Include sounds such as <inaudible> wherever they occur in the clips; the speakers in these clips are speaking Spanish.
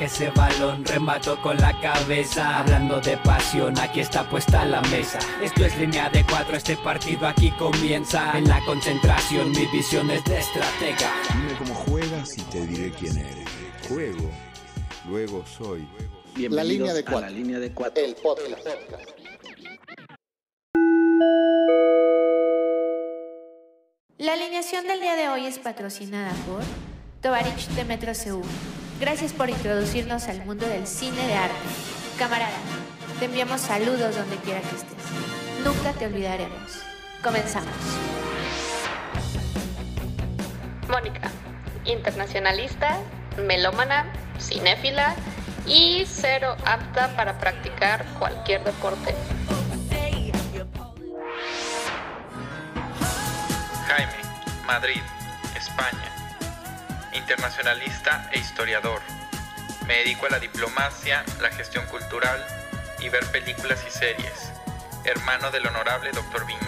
ese balón, remato con la cabeza. Hablando de pasión, aquí está puesta la mesa. Esto es línea de cuatro, este partido aquí comienza. En la concentración, mi visión es de estratega. Dime cómo juegas y te diré quién eres. Juego, luego soy. la línea de cuatro. La línea de cuatro. El podcast. La alineación del día de hoy es patrocinada por Tovarich de Metro CU. Gracias por introducirnos al mundo del cine de arte. Camarada, te enviamos saludos donde quiera que estés. Nunca te olvidaremos. Comenzamos. Mónica, internacionalista, melómana, cinéfila y cero apta para practicar cualquier deporte. Jaime, Madrid, España. Internacionalista e historiador. Me dedico a la diplomacia, la gestión cultural y ver películas y series. Hermano del honorable Dr. Viña.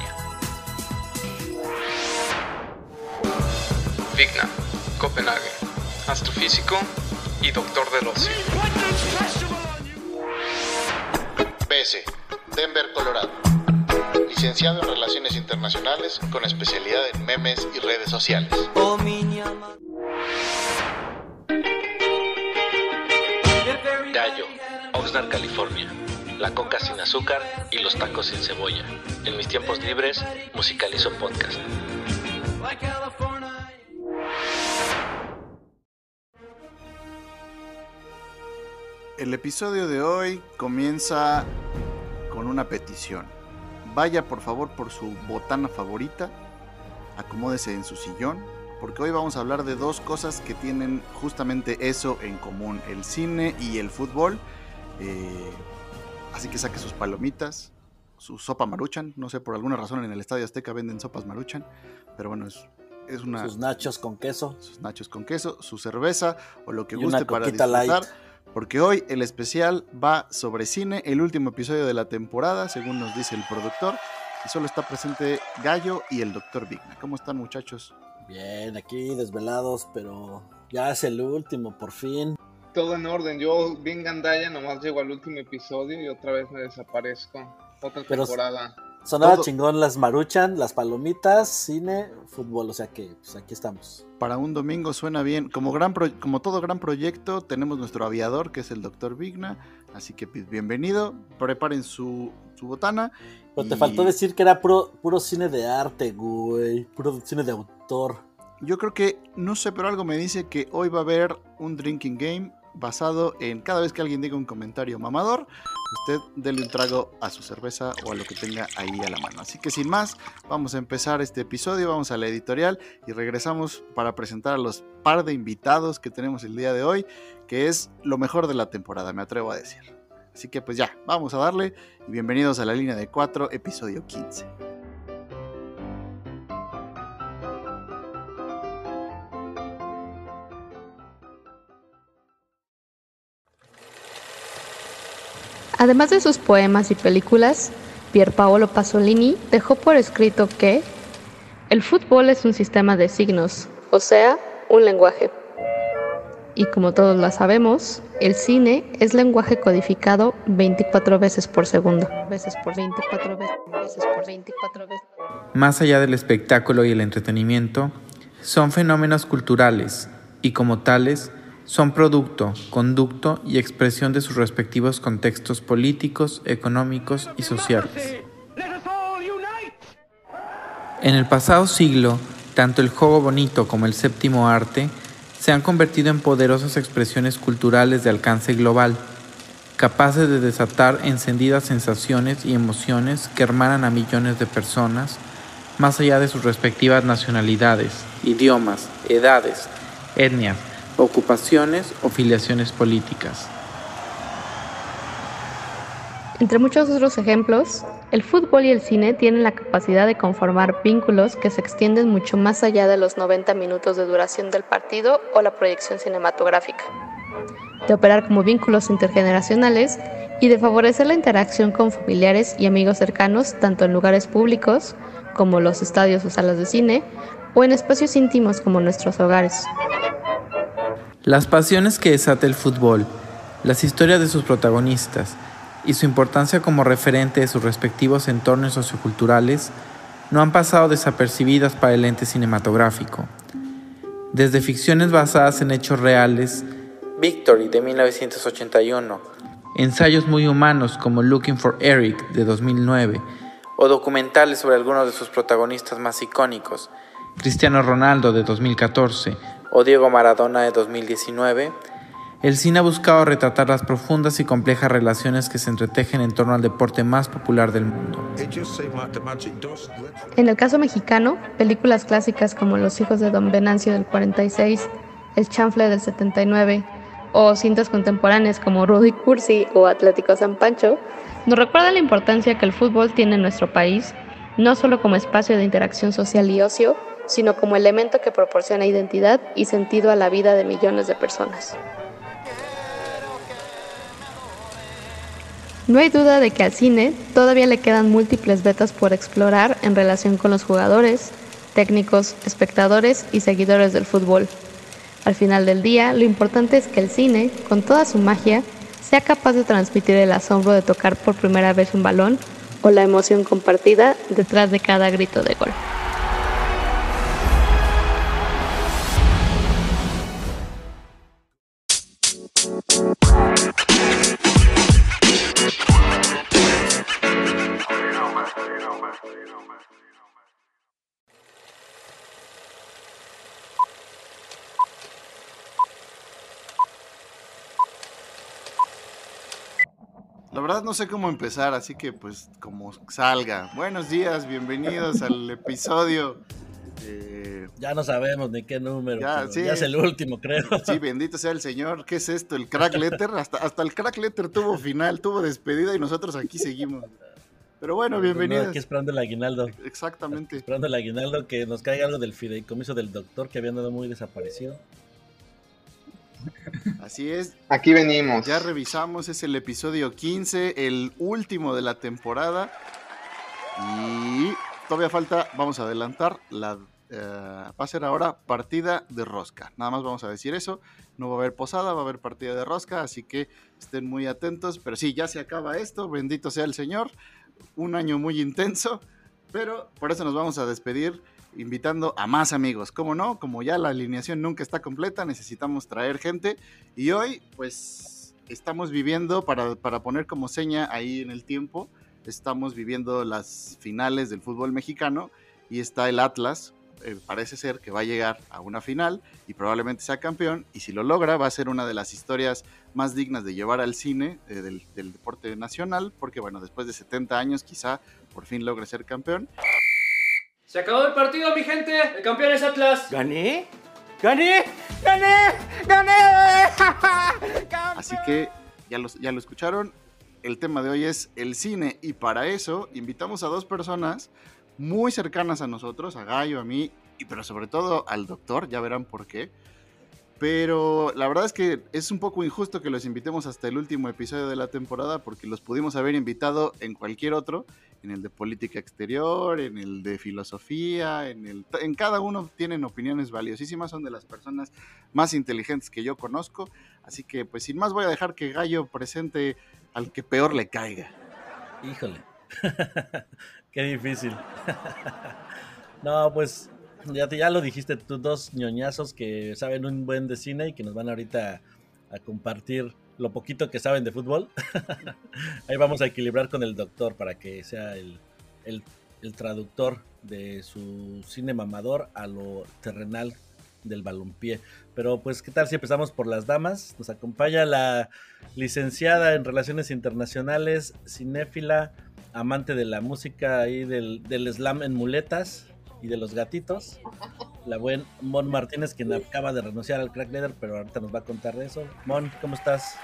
Vigna, Copenhague. Astrofísico y doctor del ocio. BS, Denver, Colorado. Licenciado en Relaciones Internacionales con especialidad en memes y redes sociales. Gallo, Oxnard, California. La coca sin azúcar y los tacos sin cebolla. En mis tiempos libres, musicalizo podcast. El episodio de hoy comienza con una petición. Vaya por favor por su botana favorita, acomódese en su sillón, porque hoy vamos a hablar de dos cosas que tienen justamente eso en común, el cine y el fútbol. Eh, así que saque sus palomitas, su sopa maruchan, no sé, por alguna razón en el Estadio Azteca venden sopas maruchan, pero bueno, es, es una... Sus nachos con queso. Sus nachos con queso, su cerveza o lo que Y guste para disfrutar. light. Porque hoy el especial va sobre cine, el último episodio de la temporada, según nos dice el productor. Y solo está presente Gallo y el doctor Vigna. ¿Cómo están muchachos? Bien, aquí desvelados, pero ya es el último, por fin. Todo en orden. Yo, bien gandalla, nomás llego al último episodio y otra vez me desaparezco. Otra Pero- temporada. Sonaba Todo- chingón las maruchan, las palomitas, cine, fútbol, o sea que pues aquí estamos. Para un domingo suena bien. Como, gran pro- como todo gran proyecto, tenemos nuestro aviador, que es el doctor Vigna. Así que pues, bienvenido. Preparen su, su botana. Pero te faltó decir que era puro, puro cine de arte, güey, puro cine de autor. Yo creo que, no sé, pero algo me dice que hoy va a haber un drinking game basado en cada vez que alguien diga un comentario mamador, usted dele un trago a su cerveza o a lo que tenga ahí a la mano. Así que sin más, vamos a empezar este episodio, vamos a la editorial y regresamos para presentar a los par de invitados que tenemos el día de hoy, que es lo mejor de la temporada, me atrevo a decir. Así que pues ya, vamos a darle y bienvenidos a la línea de 4, episodio 15. Además de sus poemas y películas, Pierpaolo Pasolini dejó por escrito que el fútbol es un sistema de signos, o sea, un lenguaje. Y como todos lo sabemos, el cine es lenguaje codificado 24 veces por segundo. Veces por 24 veces, veces por 24 veces. Más allá del espectáculo y el entretenimiento, son fenómenos culturales y como tales son producto, conducto y expresión de sus respectivos contextos políticos, económicos y sociales. En el pasado siglo, tanto el juego bonito como el séptimo arte se han convertido en poderosas expresiones culturales de alcance global, capaces de desatar encendidas sensaciones y emociones que hermanan a millones de personas, más allá de sus respectivas nacionalidades, idiomas, edades, etnias, ocupaciones o filiaciones políticas. Entre muchos otros ejemplos, el fútbol y el cine tienen la capacidad de conformar vínculos que se extienden mucho más allá de los 90 minutos de duración del partido o la proyección cinematográfica, de operar como vínculos intergeneracionales y de favorecer la interacción con familiares y amigos cercanos tanto en lugares públicos como los estadios o salas de cine o en espacios íntimos como nuestros hogares. Las pasiones que desata el fútbol Las historias de sus protagonistas y su importancia como referente de sus respectivos entornos socioculturales no han pasado desapercibidas para el ente cinematográfico. Desde ficciones basadas en hechos reales, Victory de 1981, ensayos muy humanos como Looking for Eric de 2009, o documentales sobre algunos de sus protagonistas más icónicos, Cristiano Ronaldo de 2014 o Diego Maradona de 2019, el cine ha buscado retratar las profundas y complejas relaciones que se entretejen en torno al deporte más popular del mundo. En el caso mexicano, películas clásicas como Los hijos de Don Venancio del 46, El chanfle del 79 o cintas contemporáneas como Rudy Cursi o Atlético San Pancho nos recuerdan la importancia que el fútbol tiene en nuestro país, no solo como espacio de interacción social y ocio, sino como elemento que proporciona identidad y sentido a la vida de millones de personas. No hay duda de que al cine todavía le quedan múltiples vetas por explorar en relación con los jugadores, técnicos, espectadores y seguidores del fútbol. Al final del día, lo importante es que el cine, con toda su magia, sea capaz de transmitir el asombro de tocar por primera vez un balón o la emoción compartida detrás de cada grito de gol. Verdad no sé cómo empezar, así que pues como salga. Buenos días, bienvenidos al episodio. eh, Ya no sabemos ni qué número. Ya, pero sí. ya es el último, creo. sí, bendito sea el Señor. ¿Qué es esto? El crack letter. Hasta, hasta el crack letter tuvo final, tuvo despedida y nosotros aquí seguimos. Pero bueno, bienvenidos. Aquí esperando el aguinaldo. Exactamente. Esperando el aguinaldo que nos caiga algo del fideicomiso del doctor que había andado muy desaparecido. Así es. Aquí venimos. Ya revisamos, es el episodio 15, el último de la temporada. Y todavía falta, vamos a adelantar, la, eh, va a ser ahora partida de rosca. Nada más vamos a decir eso. No va a haber posada, va a haber partida de rosca, así que estén muy atentos. Pero sí, ya se acaba esto, bendito sea el Señor. Un año muy intenso, pero por eso nos vamos a despedir invitando a más amigos. Como no, como ya la alineación nunca está completa, necesitamos traer gente. Y hoy, pues, estamos viviendo, para, para poner como seña ahí en el tiempo, estamos viviendo las finales del fútbol mexicano y está el Atlas. eh, parece ser que va a llegar a una final y probablemente sea campeón. Y si lo logra, va a ser una de las historias más dignas de llevar al cine eh, del, del deporte nacional, porque bueno, después de 70 años quizá por fin logre ser campeón. Se acabó el partido, mi gente. El campeón es Atlas. ¿Gané? ¡Gané! ¡Gané! ¡Gané! <laughs> Así que ya, los, ya lo escucharon. El tema de hoy es el cine y para eso invitamos a dos personas muy cercanas a nosotros, a Gallo, a mí, y pero sobre todo al doctor, ya verán por qué. Pero la verdad es que es un poco injusto que los invitemos hasta el último episodio de la temporada porque los pudimos haber invitado en cualquier otro, en el de política exterior, en el de filosofía, en el en cada uno tienen opiniones valiosísimas, son de las personas más inteligentes que yo conozco, así que pues sin más voy a dejar que Gallo presente al que peor le caiga. Híjole. <laughs> Qué difícil. <laughs> no, pues ya, te- ya lo dijiste tú, dos ñoñazos que saben un buen de cine y que nos van ahorita a compartir lo poquito que saben de fútbol. <laughs> Ahí vamos a equilibrar con el doctor para que sea el, el- traductor de su cine mamador a lo terrenal del balompié. Pero pues, ¿qué tal si empezamos por las damas? Nos acompaña la licenciada en Relaciones Internacionales, cinéfila, amante de la música y del, del slam en muletas y de los gatitos. La buen Mon Martínez, quien acaba de renunciar al crack leader, pero ahorita nos va a contar de eso. Mon, ¿cómo estás?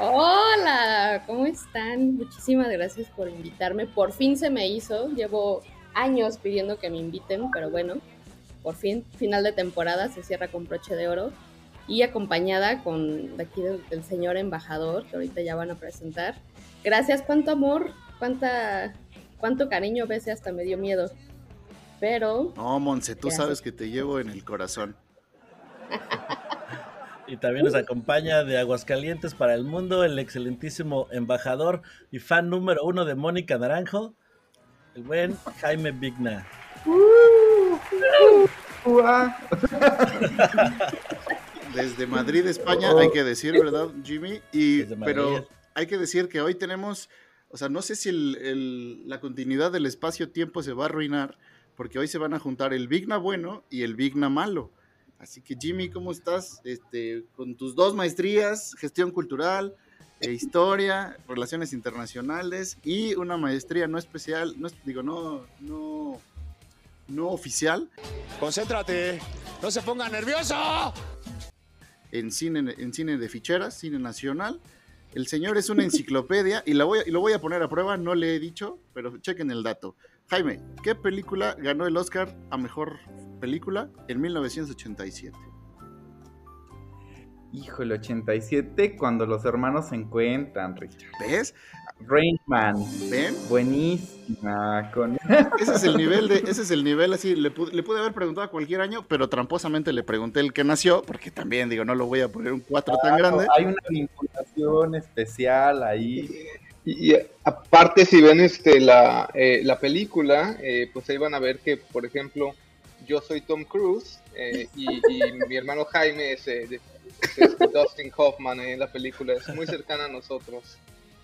Hola, ¿cómo están? Muchísimas gracias por invitarme. Por fin se me hizo. Llevo años pidiendo que me inviten, pero bueno, por fin, final de temporada, se cierra con broche de oro. Y acompañada con de aquí del, del señor embajador, que ahorita ya van a presentar. Gracias, cuánto amor, cuánta, cuánto cariño, a veces hasta me dio miedo. Pero No, Monse, tú Gracias. sabes que te llevo en el corazón. Y también nos acompaña de Aguascalientes para el mundo el excelentísimo embajador y fan número uno de Mónica Naranjo, el buen Jaime Vigna. Desde Madrid, España, hay que decir, ¿verdad, Jimmy? Y, pero hay que decir que hoy tenemos, o sea, no sé si el, la continuidad del espacio-tiempo se va a arruinar, porque hoy se van a juntar el Vigna bueno y el Vigna malo. Así que Jimmy, ¿cómo estás? Este, con tus dos maestrías, gestión cultural, e historia, relaciones internacionales y una maestría no especial, no digo no no no oficial. Concéntrate, no se ponga nervioso. En cine en cine de ficheras, cine nacional. El señor es una enciclopedia y, la voy y lo voy a poner a prueba, no le he dicho, pero chequen el dato. Jaime, ¿qué película ganó el Oscar a mejor película en 1987? Híjole, 87 cuando los hermanos se encuentran, Richard. ¿Ves? Rainman. ¿Ven? Buenísima. Con... <laughs> Ese es el nivel de, ese es el nivel así, le pude, le pude haber preguntado a cualquier año, pero tramposamente le pregunté el que nació, porque también digo, no lo voy a poner un 4 tan grande. Hay una vinculación especial ahí. Y, aparte, si ven este la, eh, la película, eh, pues ahí van a ver que, por ejemplo, yo soy Tom Cruise eh, y, y, <laughs> mi hermano Jaime es, es Dustin Hoffman en la película, es muy cercana a nosotros.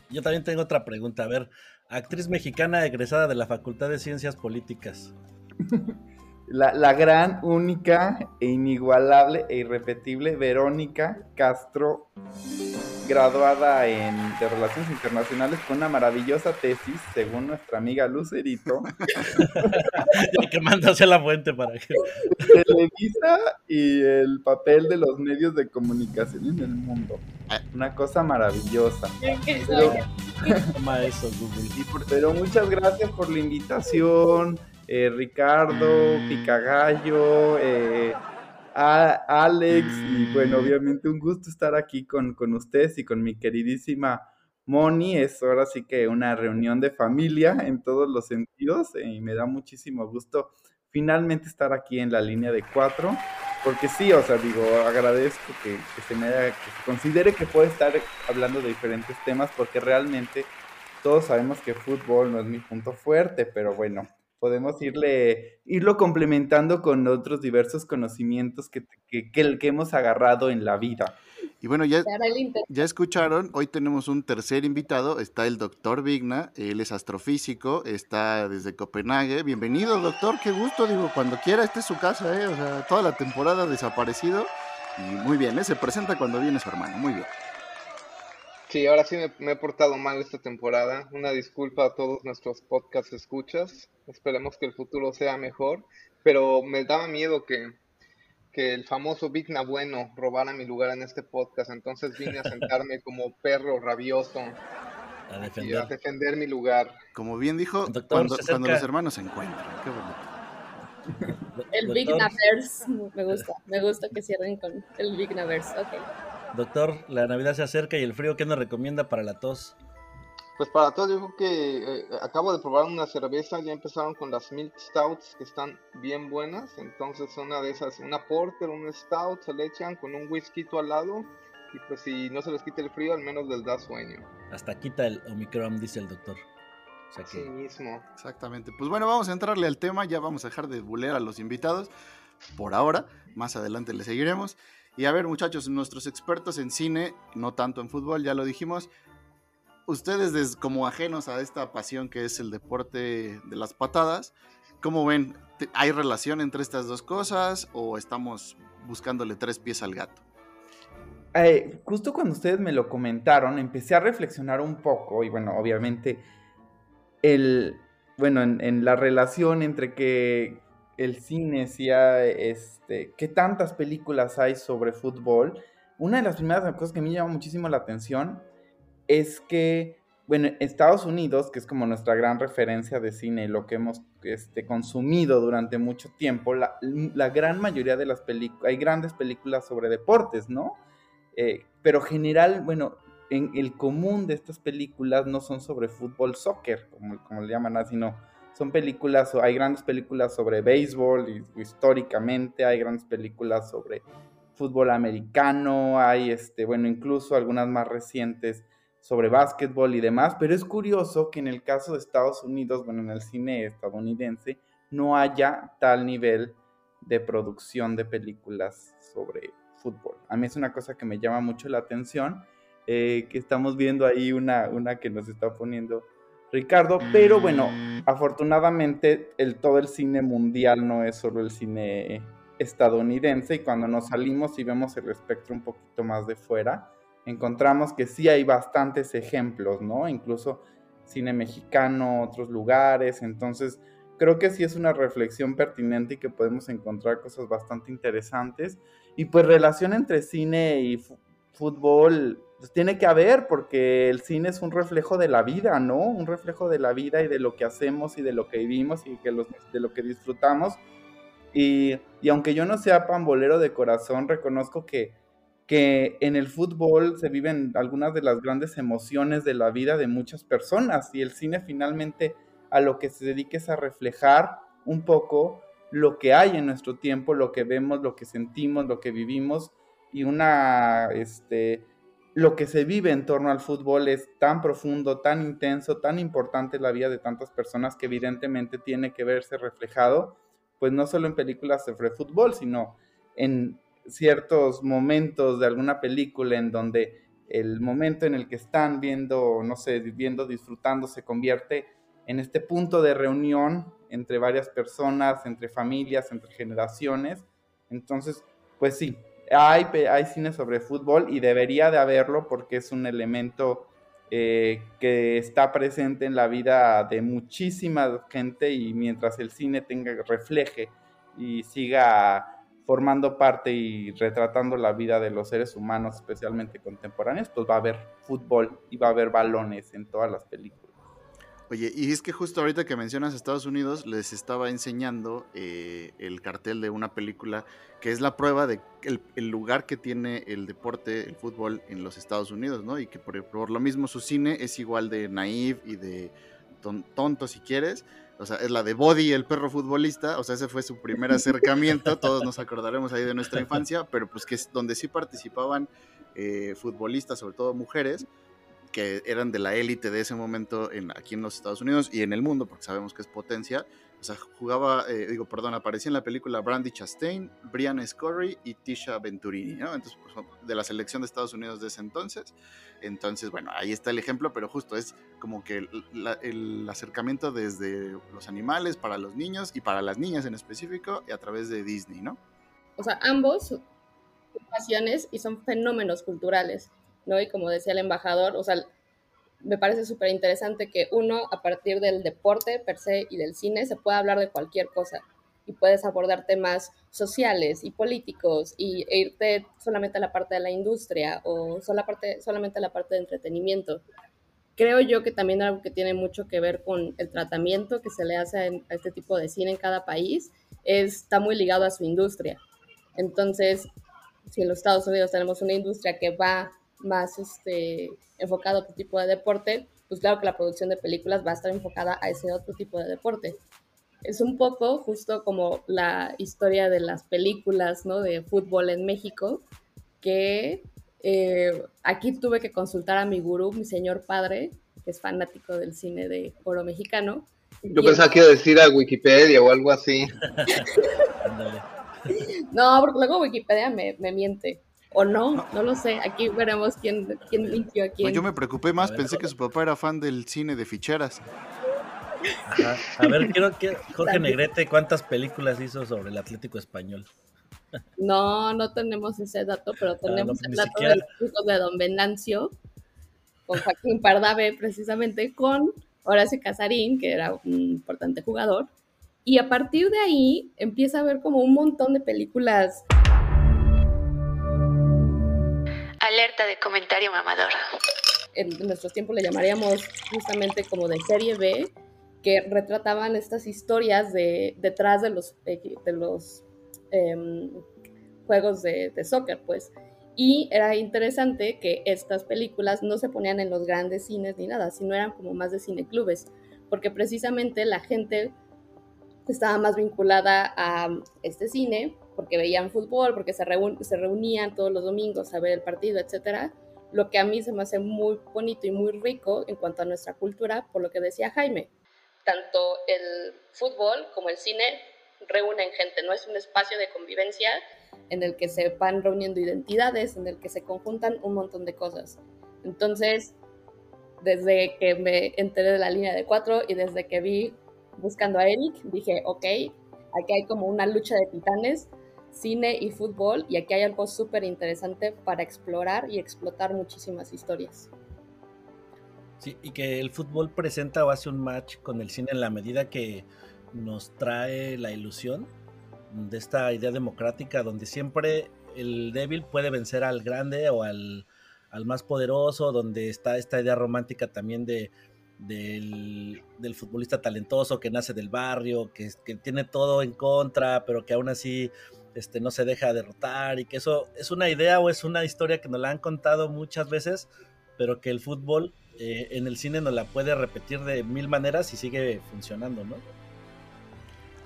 Yo también tengo otra pregunta. A ver, actriz mexicana egresada de la Facultad de Ciencias Políticas. <laughs> La, la, gran, única e inigualable e irrepetible Verónica Castro, graduada en de Relaciones Internacionales con una maravillosa tesis, según nuestra amiga Lucerito. <laughs> ya que mandas a la fuente para que. Televisa y el papel de los medios de comunicación en el mundo. Una cosa maravillosa. Pero, Toma eso, Google. pero muchas gracias por la invitación. Eh, Ricardo, Picagallo, eh, Alex, y bueno, obviamente un gusto estar aquí con, con ustedes y con mi queridísima Moni. Es ahora sí que una reunión de familia en todos los sentidos eh, y me da muchísimo gusto finalmente estar aquí en la línea de cuatro. Porque sí, o sea, digo, agradezco que, que se me haya, que se considere que puedo estar hablando de diferentes temas, porque realmente todos sabemos que fútbol no es mi punto fuerte, pero bueno, podemos irle, irlo complementando con otros diversos conocimientos que, que, que, que hemos agarrado en la vida. Y bueno, ya, ya escucharon, hoy tenemos un tercer invitado, está el doctor Vigna, él es astrofísico, está desde Copenhague. Bienvenido, doctor, qué gusto, digo, cuando quiera, esta es su casa, ¿eh? o sea, toda la temporada desaparecido. Y muy bien, ¿eh? se presenta cuando viene su hermano, muy bien. Sí, ahora sí me, me, he portado mal esta temporada. Una disculpa a todos nuestros podcast escuchas. Esperemos que el futuro sea mejor. Pero me daba miedo que, que el famoso Vigna Bueno robara mi lugar en este podcast. Entonces vine a <laughs> sentarme como perro rabioso. A defender. Y a defender mi lugar. Como bien dijo, cuando, cuando, los hermanos se encuentran. Qué bonito. El Vignaverse, me gusta, me gusta que cierren con el Vignaverse, ok. Doctor, la Navidad se acerca y el frío, ¿qué nos recomienda para la tos? Pues para todos, yo creo que eh, acabo de probar una cerveza, ya empezaron con las Milk Stouts que están bien buenas, entonces una de esas, una Porter, un Stout, se le echan con un whisky al lado y pues si no se les quita el frío, al menos les da sueño. Hasta quita el Omicron, dice el doctor. O sea que... Sí mismo. Exactamente. Pues bueno, vamos a entrarle al tema, ya vamos a dejar de bulear a los invitados por ahora, más adelante le seguiremos. Y a ver, muchachos, nuestros expertos en cine, no tanto en fútbol, ya lo dijimos. Ustedes, como ajenos a esta pasión que es el deporte de las patadas, ¿cómo ven? ¿Hay relación entre estas dos cosas o estamos buscándole tres pies al gato? Eh, justo cuando ustedes me lo comentaron, empecé a reflexionar un poco y bueno, obviamente, el, bueno, en, en la relación entre que el cine, si este, qué tantas películas hay sobre fútbol. Una de las primeras cosas que a mí me llama muchísimo la atención es que, bueno, Estados Unidos, que es como nuestra gran referencia de cine, lo que hemos este, consumido durante mucho tiempo, la, la gran mayoría de las películas, hay grandes películas sobre deportes, ¿no? Eh, pero general, bueno, en el común de estas películas no son sobre fútbol, soccer, como, como le llaman, sino son películas, hay grandes películas sobre béisbol históricamente, hay grandes películas sobre fútbol americano, hay, este, bueno, incluso algunas más recientes sobre básquetbol y demás, pero es curioso que en el caso de Estados Unidos, bueno, en el cine estadounidense, no haya tal nivel de producción de películas sobre fútbol. A mí es una cosa que me llama mucho la atención, eh, que estamos viendo ahí una, una que nos está poniendo Ricardo, pero bueno, afortunadamente el, todo el cine mundial no es solo el cine estadounidense y cuando nos salimos y vemos el espectro un poquito más de fuera, encontramos que sí hay bastantes ejemplos, ¿no? Incluso cine mexicano, otros lugares, entonces creo que sí es una reflexión pertinente y que podemos encontrar cosas bastante interesantes. Y pues relación entre cine y fútbol, pues tiene que haber, porque el cine es un reflejo de la vida, ¿no? Un reflejo de la vida y de lo que hacemos y de lo que vivimos y de lo que disfrutamos. Y, y, aunque yo no sea pambolero de corazón, reconozco que, que en el fútbol se viven algunas de las grandes emociones de la vida de muchas personas y el cine finalmente a lo que se dedique es a reflejar un poco lo que hay en nuestro tiempo, lo que vemos, lo que sentimos, lo que vivimos y una, este, lo que se vive en torno al fútbol es tan profundo, tan intenso, tan importante en la vida de tantas personas que evidentemente tiene que verse reflejado, pues no solo en películas sobre fútbol, sino en ciertos momentos de alguna película en donde el momento en el que están viendo, no sé, viendo, disfrutando, se convierte en este punto de reunión entre varias personas, entre familias, entre generaciones. Entonces, pues sí, hay, hay cine sobre fútbol y debería de haberlo porque es un elemento eh, que está presente en la vida de muchísima gente y mientras el cine tenga, refleje y siga formando parte y retratando la vida de los seres humanos, especialmente contemporáneos, pues va a haber fútbol y va a haber balones en todas las películas. Oye, y es que justo ahorita que mencionas Estados Unidos, les estaba enseñando eh, el cartel de una película que es la prueba de el, lugar que tiene el deporte, el fútbol en los Estados Unidos, ¿no? Y que por, lo mismo su cine es igual de naive y de tonto si quieres. O sea, es la de Body, el perro futbolista. O sea, ese fue su primer acercamiento. Todos nos acordaremos ahí de nuestra infancia, pero pues que es donde sí participaban eh, futbolistas, sobre todo mujeres que eran de la élite de ese momento en, aquí en los Estados Unidos y en el mundo, porque sabemos que es potencia. O sea, jugaba, eh, digo, perdón, aparecía en la película Brandy Chastain, Brian Scurry y Tisha Venturini, ¿no? Entonces, pues, de la selección de Estados Unidos de ese entonces. Entonces, bueno, ahí está el ejemplo, pero justo es como que el, el acercamiento desde los animales para los niños y para las niñas en específico y a través de Disney, ¿no? O sea, ambos son pasiones y son fenómenos culturales. ¿No? Y como decía el embajador, o sea, me parece súper interesante que uno, a partir del deporte per se y del cine, se pueda hablar de cualquier cosa y puedes abordar temas sociales y políticos y, e irte solamente a la parte de la industria o sola parte, solamente a la parte de entretenimiento. Creo yo que también algo que tiene mucho que ver con el tratamiento que se le hace a, este tipo de cine en cada país está muy ligado a su industria. Entonces, si en los Estados Unidos tenemos una industria que va más este, enfocado a otro tipo de deporte, pues claro que la producción de películas va a estar enfocada a ese otro tipo de deporte. Es un poco justo como la historia de las películas ¿no? de fútbol en México, que eh, aquí tuve que consultar a mi gurú, mi señor padre, que es fanático del cine de oro mexicano. Yo pensaba que iba a decir a Wikipedia o algo así. <laughs> no, porque luego Wikipedia me, me miente o no, no lo sé. Aquí veremos quién, quién mintió a quién. yo me preocupé más, pensé que su papá era fan del cine de ficheras. A ver, <laughs> quiero que Jorge Negrete, ¿cuántas películas hizo sobre el Atlético Español? <laughs> No, no tenemos ese dato, pero ah, tenemos el dato de los de Don Venancio, con Joaquín Pardavé, precisamente, con Horacio Casarín, que era un importante jugador. Y a partir de ahí empieza a haber como un montón de películas Alerta de comentario mamador. En nuestros tiempos le llamaríamos justamente como de serie B, que retrataban estas historias de detrás de los, de los em, juegos de, de soccer, pues. Y era interesante que estas películas no se ponían en los grandes cines ni nada, sino eran como más de cineclubes, porque precisamente la gente estaba más vinculada a este cine porque veían fútbol, porque se, se reunían todos los domingos a ver el partido, etcétera. Lo que a mí se me hace muy bonito y muy rico en cuanto a nuestra cultura, por lo que decía Jaime. Tanto el fútbol como el cine reúnen gente, no es un espacio de convivencia en el que se van reuniendo identidades, en el que se conjuntan un montón de cosas. Entonces, desde que me enteré de la línea de cuatro y desde que vi buscando a Eric, dije, ok, aquí hay como una lucha de titanes, cine y fútbol, y aquí hay algo súper interesante para explorar y explotar muchísimas historias. Sí, y que el fútbol presenta o hace un match con el cine en la medida que nos trae la ilusión de esta idea democrática donde siempre el débil puede vencer al grande o al, más poderoso, donde está esta idea romántica también de, del, futbolista talentoso que nace del barrio, que, que, tiene todo en contra, pero que aún así este, no se deja derrotar y que eso es una idea o es una historia que nos la han contado muchas veces, pero que el fútbol eh, en el cine nos la puede repetir de mil maneras y sigue funcionando, ¿no?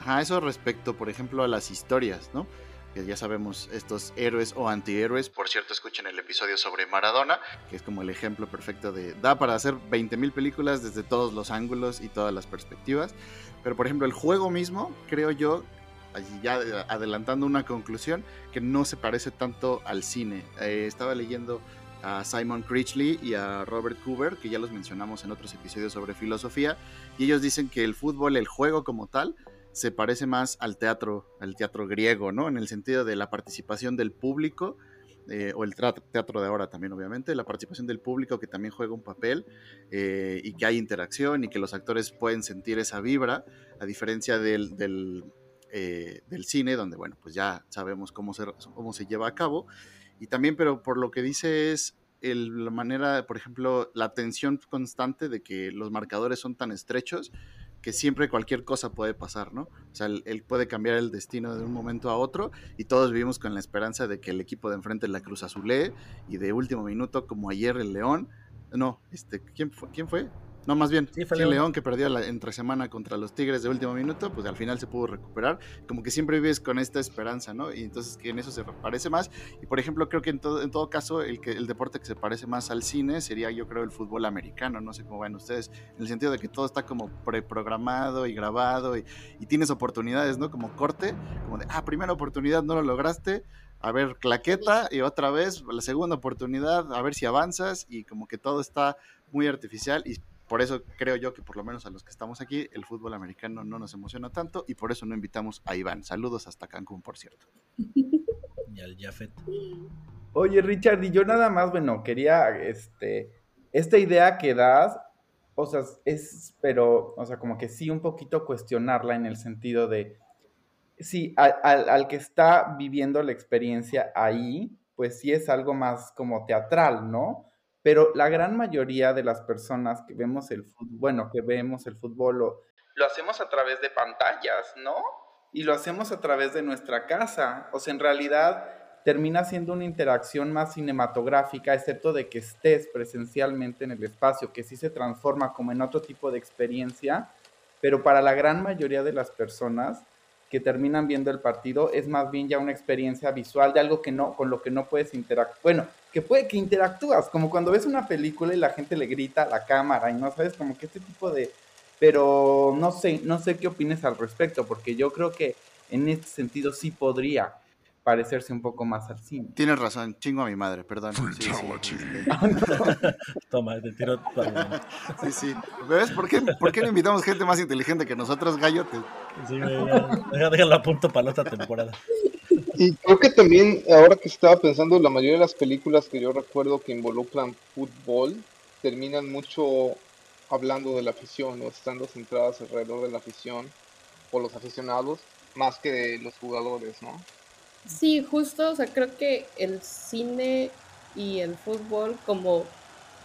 Ajá, eso respecto, por ejemplo, a las historias, ¿no? Que ya sabemos, estos héroes o antihéroes. Por cierto, escuchen el episodio sobre Maradona, que es como el ejemplo perfecto de. Da para hacer 20.000 películas desde todos los ángulos y todas las perspectivas. Pero, por ejemplo, el juego mismo, creo yo, ya adelantando una conclusión, que no se parece tanto al cine. Eh, estaba leyendo a Simon Critchley y a Robert Cooper, que ya los mencionamos en otros episodios sobre filosofía, y ellos dicen que el fútbol, el juego como tal, se parece más al teatro, al teatro griego, ¿no? En el sentido de la participación del público, eh, o el teatro de ahora también, obviamente, la participación del público que también juega un papel eh, y que hay interacción y que los actores pueden sentir esa vibra, a diferencia del, del, eh, cine, donde, bueno, pues ya sabemos cómo se, cómo se lleva a cabo. Y también, pero por lo que dice es la manera, por ejemplo, la tensión constante de que los marcadores son tan estrechos que siempre cualquier cosa puede pasar, ¿no? O sea, él, puede cambiar el destino de un momento a otro y todos vivimos con la esperanza de que el equipo de enfrente la Cruz Azulé y de último minuto, como ayer el León, no, este, ¿quién fue? ¿Quién fue? No, más bien, sí, León. que perdió la entre semana contra los Tigres de último minuto, pues al final se pudo recuperar. Como que siempre vives con esta esperanza, ¿no? Y entonces que en eso se parece más. Y por ejemplo, creo que en todo, en todo caso, el, que, el deporte que se parece más al cine sería, yo creo, el fútbol americano. No sé cómo ven ustedes, en el sentido de que todo está como preprogramado y grabado y, y tienes oportunidades, ¿no? Como corte, como de, ah, primera oportunidad no lo lograste, a ver, claqueta y otra vez la segunda oportunidad, a ver si avanzas y como que todo está muy artificial y por eso creo yo que por lo menos a los que estamos aquí, el fútbol americano no nos emociona tanto y por eso no invitamos a Iván. Saludos hasta Cancún, por cierto. <laughs> Y al Jafet. Oye, Richard, y yo nada más, bueno, quería, este, esta idea que das, o sea, es, pero, o sea, como que sí un poquito cuestionarla en el sentido de, sí, al, al que está viviendo la experiencia ahí, pues sí es algo más como teatral, ¿no? Pero la gran mayoría de las personas que vemos el fútbol, bueno, que vemos el fútbol lo, lo hacemos a través de pantallas, ¿no? Y lo hacemos a través de nuestra casa. O sea, en realidad termina siendo una interacción más cinematográfica, excepto de que estés presencialmente en el espacio, que sí se transforma como en otro tipo de experiencia, pero para la gran mayoría de las personas que terminan viendo el partido es más bien ya una experiencia visual de algo que no, con lo que no puedes interactuar. Bueno, que puede que interactúas, como cuando ves una película y la gente le grita a la cámara y no sabes, como que este tipo de... Pero no sé, no sé qué opines al respecto, porque yo creo que en este sentido sí podría parecerse un poco más al cine. Tienes razón, chingo a mi madre, perdón. Sí, sí. <laughs> Toma, te tiro Sí, sí. ¿Ves? ¿Por qué, ¿Por qué no invitamos gente más inteligente que nosotros, gallo? Sí, déjalo a punto para la otra temporada. Y creo que también, ahora que estaba pensando, la mayoría de las películas que yo recuerdo que involucran fútbol terminan mucho hablando de la afición o estando centradas alrededor de la afición o los aficionados más que de los jugadores, ¿no? Sí, justo, o sea, creo que el cine y el fútbol como,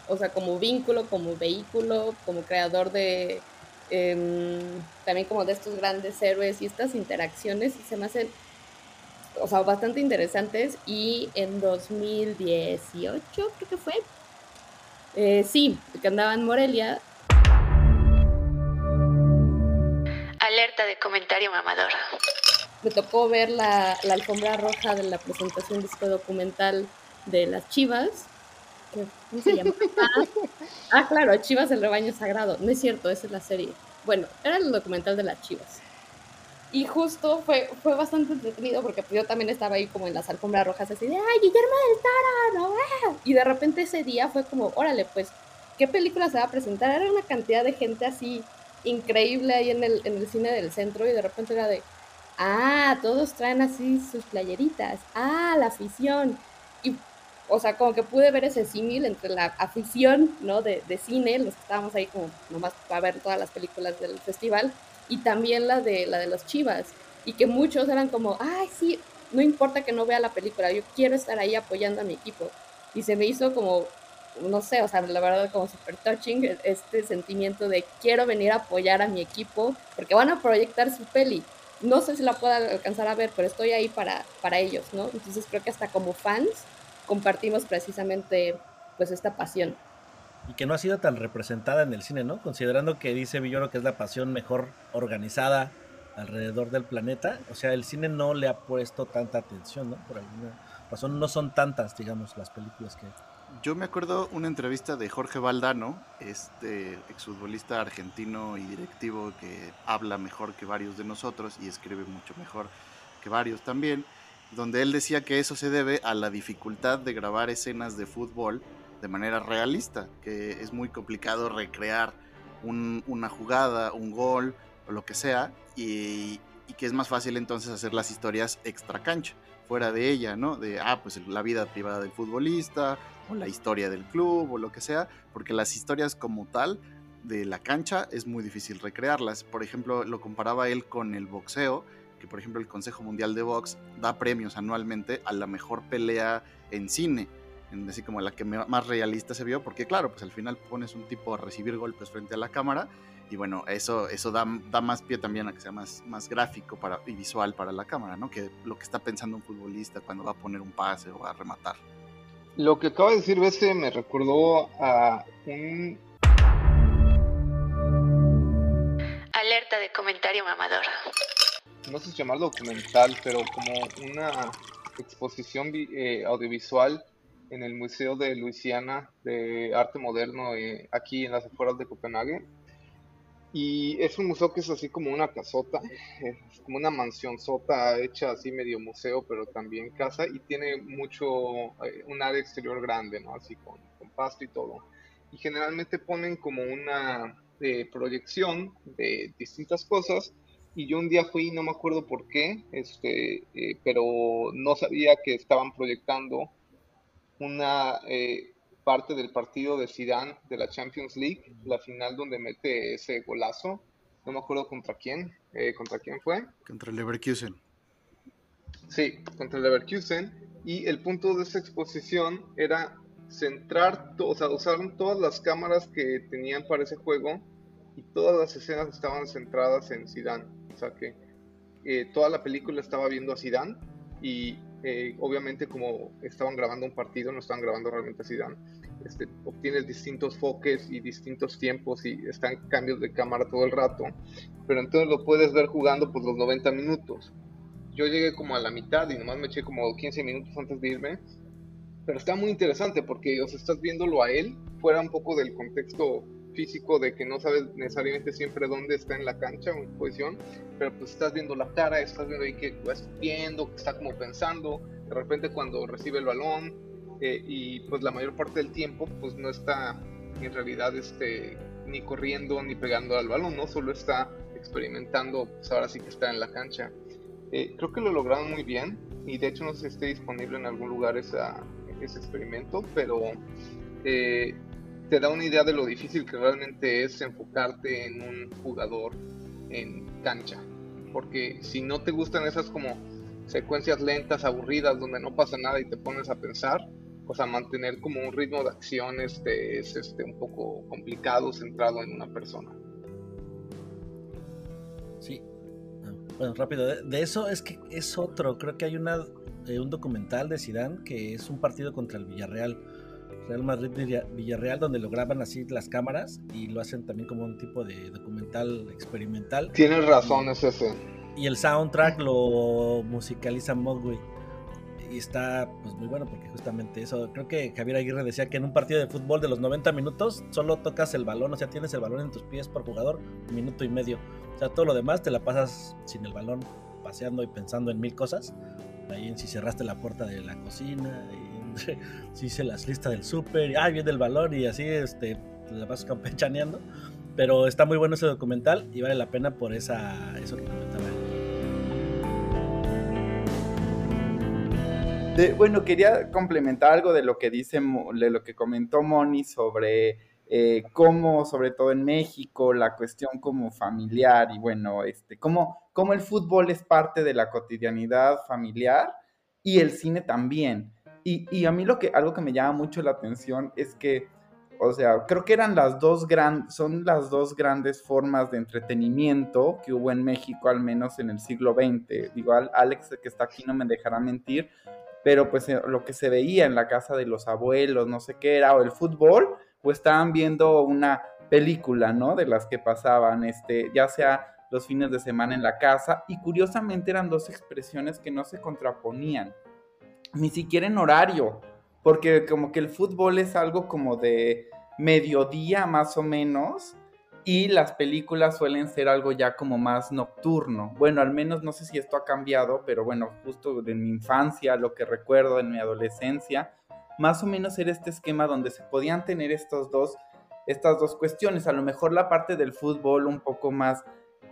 o sea, como vínculo, como vehículo, como creador de, em, también como de estos grandes héroes y estas interacciones se me hacen, o sea, bastante interesantes y en 2018 creo que fue, eh, sí, que andaba en Morelia. Alerta de comentario mamador. Me tocó ver la, la alfombra roja de la presentación de este documental de las Chivas. que- ¿Cómo se llama? <laughs> Ah, ah, claro, Chivas el rebaño sagrado. No es cierto, esa es la serie. Bueno, era el documental de las Chivas. Y justo fue, fue bastante entretenido porque pues, yo también estaba ahí como en las alfombras rojas así de, ¡ay, Guillermo del Toro! no, ah". Y de repente ese día fue como, órale, pues, ¿qué película se va a presentar? Era una cantidad de gente así increíble ahí en el, en el cine del centro y de repente era de, ah, todos traen así sus playeritas, ah, la afición. Y, o sea, como que pude ver ese símil entre la afición, ¿no? De, de cine, los que estábamos ahí como nomás para ver todas las películas del festival, y también la de, la de los chivas. Y que muchos eran como, ay, sí, no importa que no vea la película, yo quiero estar ahí apoyando a mi equipo. Y se me hizo como, no sé, o sea, la verdad como super touching e- este sentimiento de quiero venir a apoyar a mi equipo porque van a proyectar su peli. No sé si la pueda alcanzar a ver, pero estoy ahí para, para ellos, ¿no? Entonces creo que hasta como fans compartimos precisamente pues esta pasión. Y que no ha sido tan representada en el cine, ¿no? Considerando que dice Villoro que es la pasión mejor organizada alrededor del planeta. O sea, el cine no le ha puesto tanta atención, ¿no? Por alguna razón no son tantas, digamos, las películas que... Yo me acuerdo una entrevista de Jorge Valdano, este exfutbolista argentino y directivo que habla mejor que varios de nosotros y escribe mucho mejor que varios también, donde él decía que eso se debe a la dificultad de grabar escenas de fútbol de manera realista, que es muy complicado recrear un- una jugada, un gol o lo que sea, y, y que es más fácil entonces hacer las historias extra cancha, fuera de ella, ¿no? De, ah, pues la vida privada del futbolista, o la historia del club, o lo que sea, porque las historias como tal de la cancha es muy difícil recrearlas. Por ejemplo, lo comparaba él con el boxeo, que por ejemplo el Consejo Mundial de Box da premios anualmente a la mejor pelea en cine, en así como la que más realista se vio, porque claro, pues al final pones un tipo a recibir golpes frente a la cámara y bueno, eso, eso da, da más pie también a que sea más, más gráfico para, y visual para la cámara, ¿no? Que lo que está pensando un futbolista cuando va a poner un pase o va a rematar. Lo que acaba de decir Bese me recordó a un Alerta de comentario mamador. no sé si llamarlo documental, pero como una exposición eh, audiovisual en el Museo de Luisiana de Arte Moderno eh, aquí en las afueras de Copenhague. Y es un museo que es así como una casota, es como una mansión sota hecha así medio museo, pero también casa, y tiene mucho, eh, un área exterior grande, ¿no? Así con, con pasto y todo. Y generalmente ponen como una eh, proyección de distintas cosas, y yo un día fui, no me acuerdo por qué, este, eh, pero no sabía que estaban proyectando una eh, parte del partido de Zidane de la Champions League, la final donde mete ese golazo. No me acuerdo contra quién, eh, contra quién fue. Contra el Leverkusen. Sí, contra el Leverkusen. Y el punto de esa exposición era centrar, o sea, usaron todas las cámaras que tenían para ese juego y todas las escenas estaban centradas en Zidane. O sea que eh, toda la película estaba viendo a Zidane y eh, obviamente como estaban grabando un partido, no estaban grabando realmente a Zidane. Este, obtienes distintos foques y distintos tiempos y están cambios de cámara todo el rato, pero entonces lo puedes ver jugando por los 90 minutos. Yo llegué como a la mitad y nomás me eché como 15 minutos antes de irme, pero está muy interesante porque o sea, estás viéndolo a él fuera un poco del contexto físico de que no sabes necesariamente siempre dónde está en la cancha o en posición, pero pues estás viendo la cara, estás viendo ahí que lo está viendo, que está como pensando, de repente cuando recibe el balón eh, y pues la mayor parte del tiempo pues no está en realidad este ni corriendo ni pegando al balón, no solo está experimentando, pues ahora sí que está en la cancha. Eh, creo que lo lograron muy bien y de hecho no sé si esté disponible en algún lugar esa, ese experimento, pero eh, te da una idea de lo difícil que realmente es enfocarte en un jugador en cancha. Porque si no te gustan esas como secuencias lentas, aburridas, donde no pasa nada y te pones a pensar, o sea, mantener como un ritmo de acción este, es este, un poco complicado centrado en una persona. Sí. Ah, Bueno, rápido. De, eso es que es otro. Creo que hay una, eh, un documental de Zidane que es un partido contra el Villarreal. Real Madrid Villa- Villarreal, donde lo graban así las cámaras y lo hacen también como un tipo de documental experimental. Tienes razón, es ese. Y el soundtrack lo musicaliza Mogwai. Y está pues muy bueno porque justamente eso, creo que Javier Aguirre decía que en un partido de fútbol de los 90 minutos solo tocas el balón, o sea, tienes el balón en tus pies por jugador, un minuto y medio. O sea, todo lo demás te la pasas sin el balón, paseando y pensando en mil cosas. Ahí en si cerraste la puerta de la cocina, si hice las listas del súper, ah, viene el balón y así este, te la vas campechaneando. Pero está muy bueno ese documental y vale la pena por esa, eso que comentaba bueno, quería complementar algo de lo que dice, de lo que comentó Moni sobre eh, cómo, sobre todo en México, la cuestión como familiar y bueno, este, cómo, cómo el fútbol es parte de la cotidianidad familiar y el cine también. Y, a mí lo que, algo que me llama mucho la atención es que, o sea, creo que eran las dos grandes, son las dos grandes formas de entretenimiento que hubo en México, al menos en el siglo XX. Digo, Alex, que está aquí, no me dejará mentir, pero pues eh, lo que se veía en la casa de los abuelos, no sé qué era, o el fútbol, pues estaban viendo una película, ¿no? De las que pasaban, este, ya sea los fines de semana en la casa, y curiosamente eran dos expresiones que no se contraponían, ni siquiera en horario, porque como que el fútbol es algo como de mediodía más o menos, y las películas suelen ser algo ya como más nocturno. Bueno, al menos no sé si esto ha cambiado, pero bueno, justo de mi infancia, lo que recuerdo en mi adolescencia, más o menos era este esquema donde se podían tener estos dos, estas dos cuestiones. A lo mejor la parte del fútbol un poco más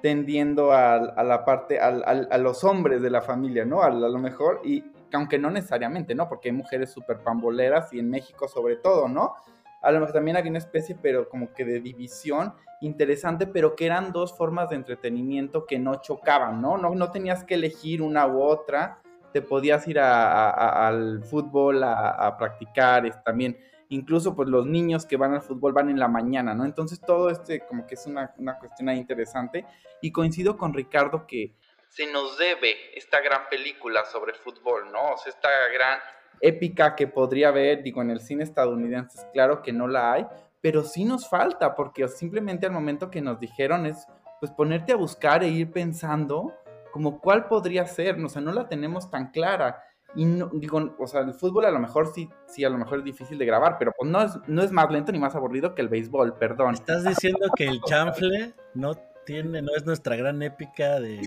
tendiendo a, la parte, a, los hombres de la familia, ¿no? A, lo mejor, y aunque no necesariamente, ¿no? Porque hay mujeres súper pamboleras y en México sobre todo, ¿no? A lo mejor también había una especie, pero como que de división interesante, pero que eran dos formas de entretenimiento que no chocaban, ¿no? No, no tenías que elegir una u otra, te podías ir al fútbol a, practicar, también incluso pues los niños que van al fútbol van en la mañana, ¿no? Entonces todo este como que es una, una cuestión interesante y coincido con Ricardo que se nos debe esta gran película sobre fútbol, ¿no? O sea, esta gran épica que podría haber, digo, en el cine estadounidense, claro que no la hay, pero sí nos falta, porque simplemente al momento que nos dijeron es, pues ponerte a buscar e ir pensando como cuál podría ser, o sea, no la tenemos tan clara. Y no, digo, o sea, el fútbol a lo mejor sí, sí, a lo mejor es difícil de grabar, pero pues no es, no es más lento ni más aburrido que el béisbol, perdón. ¿Estás diciendo que el chanfle no tiene, no es nuestra gran épica del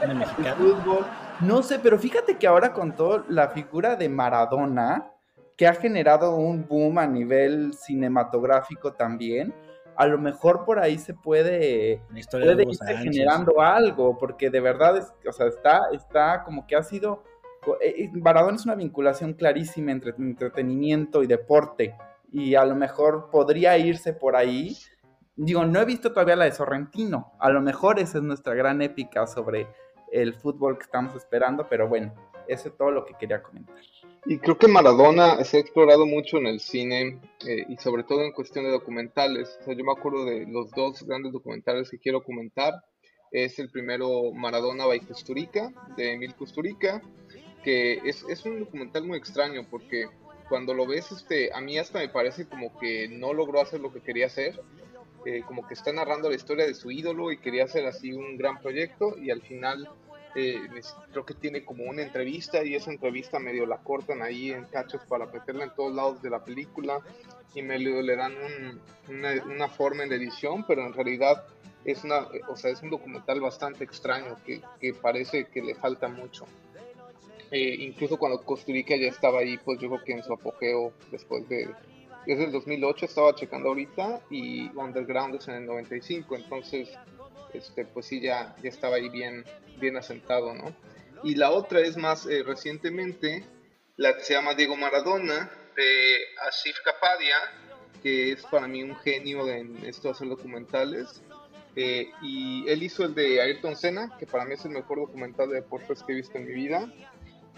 cine mexicano? No sé, pero fíjate que ahora con todo la figura de Maradona, que ha generado un boom a nivel cinematográfico también, a lo mejor por ahí se puede, puede irse generando algo, porque de verdad, es, o sea, está, está como que ha sido, eh, eh, Maradona es una vinculación clarísima entre entretenimiento y deporte, y a lo mejor podría irse por ahí. Digo, no he visto todavía la de Sorrentino, a lo mejor esa es nuestra gran épica sobre el fútbol que estamos esperando, pero bueno, eso es todo lo que quería comentar. Y creo que Maradona se ha explorado mucho en el cine eh, y sobre todo en cuestión de documentales. O sea, yo me acuerdo de los dos grandes documentales que quiero comentar. Es el primero Maradona by Custurica, de Emil Custurica, que es, es un documental muy extraño porque cuando lo ves, este, a mí hasta me parece como que no logró hacer lo que quería hacer. Eh, como que está narrando la historia de su ídolo y quería hacer así un gran proyecto y al final eh, creo que tiene como una entrevista y esa entrevista medio la cortan ahí en cachos para meterla en todos lados de la película y me le, dan una, forma en edición, pero en realidad es una, o sea, es un documental bastante extraño que, parece que le falta mucho. Eh, incluso cuando Costa Rica ya estaba ahí, pues yo creo que en su apogeo después de, desde el 2008 estaba checando ahorita y Underground es en el 95, entonces este, pues sí, ya, ya estaba ahí bien, bien asentado, ¿no? Y la otra es más eh, recientemente, la que se llama Diego Maradona, de Asif Kapadia, que es para mí un genio en esto de hacer documentales. Eh, y él hizo el de Ayrton Senna, que para mí es el mejor documental de deportes que he visto en mi vida,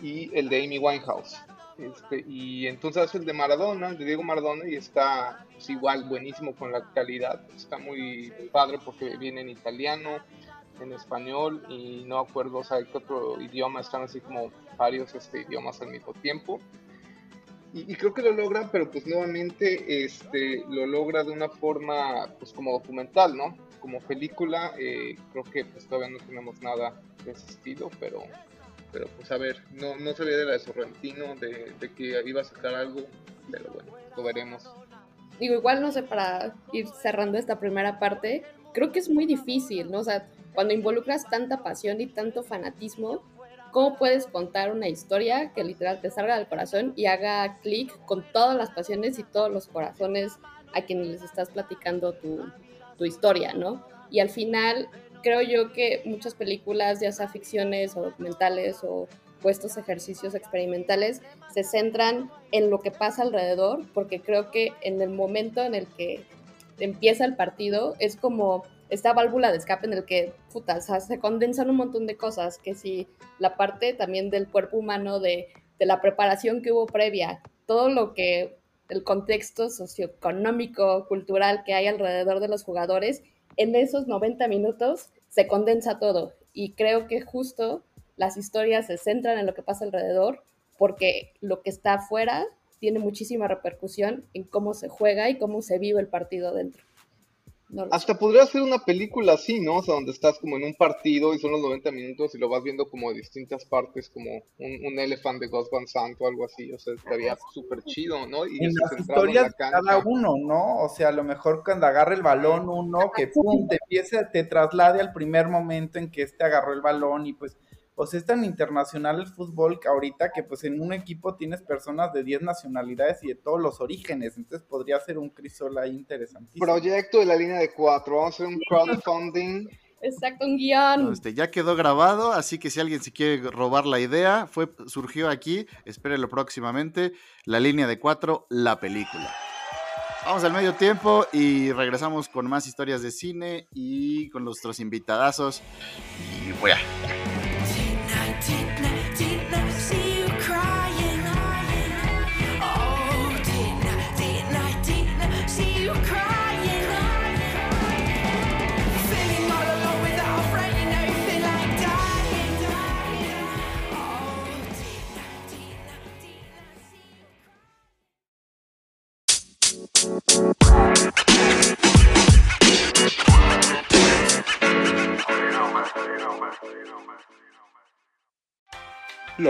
y el de Amy Winehouse. Este, y entonces hace el de Maradona, de Diego Maradona, y está pues, igual buenísimo con la calidad. Está muy padre porque viene en italiano, en español y no acuerdo, o sea, qué otro idioma están así como varios este, idiomas al mismo tiempo. Y, creo que lo logra, pero pues nuevamente este, lo logra de una forma pues como documental, ¿no? como película, eh, creo que pues todavía no tenemos nada de ese estilo, pero, pero pues a ver, no, no sabía de la de Sorrentino, de, de que iba a sacar algo, pero bueno, lo veremos. Digo, igual no sé, para ir cerrando esta primera parte, creo que es muy difícil, ¿no? O sea, cuando involucras tanta pasión y tanto fanatismo, ¿cómo puedes contar una historia que literal te salga del corazón y haga clic con todas las pasiones y todos los corazones a quienes les estás platicando tu, tu historia, ¿no? Y al final, creo yo que muchas películas, ya sea ficciones o documentales o estos ejercicios experimentales se centran en lo que pasa alrededor, porque creo que en el momento en el que empieza el partido es como esta válvula de escape en el que puta, se condensan un montón de cosas, que si la parte también del cuerpo humano, de, de la preparación que hubo previa, todo lo que el contexto socioeconómico, cultural que hay alrededor de los jugadores, en esos 90 minutos se condensa todo. Y creo que justo las historias se centran en lo que pasa alrededor, porque lo que está afuera tiene muchísima repercusión en cómo se juega y cómo se vive el partido dentro. Hasta podría ser una película así, ¿no? O sea, donde estás como en un partido y son los 90 minutos y lo vas viendo como de distintas partes, como un, un elefant de Ghost Van Sant o algo así. O sea, estaría súper chido, ¿no? Y en las historias de cada uno, ¿no? O sea, a lo mejor cuando agarre el balón uno, que pum, te empiece, te traslade al primer momento en que este agarró el balón y pues pues es tan internacional el fútbol que ahorita que pues en un equipo tienes personas de 10 nacionalidades y de todos los orígenes, entonces podría ser un crisol ahí interesantísimo. Proyecto de la línea de cuatro, vamos a hacer un crowdfunding. Exacto, un guion. este, ya quedó grabado, así que si alguien se quiere robar la idea, fue, surgió aquí, espérelo próximamente, la línea de cuatro, la película. Vamos al medio tiempo y regresamos con más historias de cine y con nuestros invitadazos. Y voy a...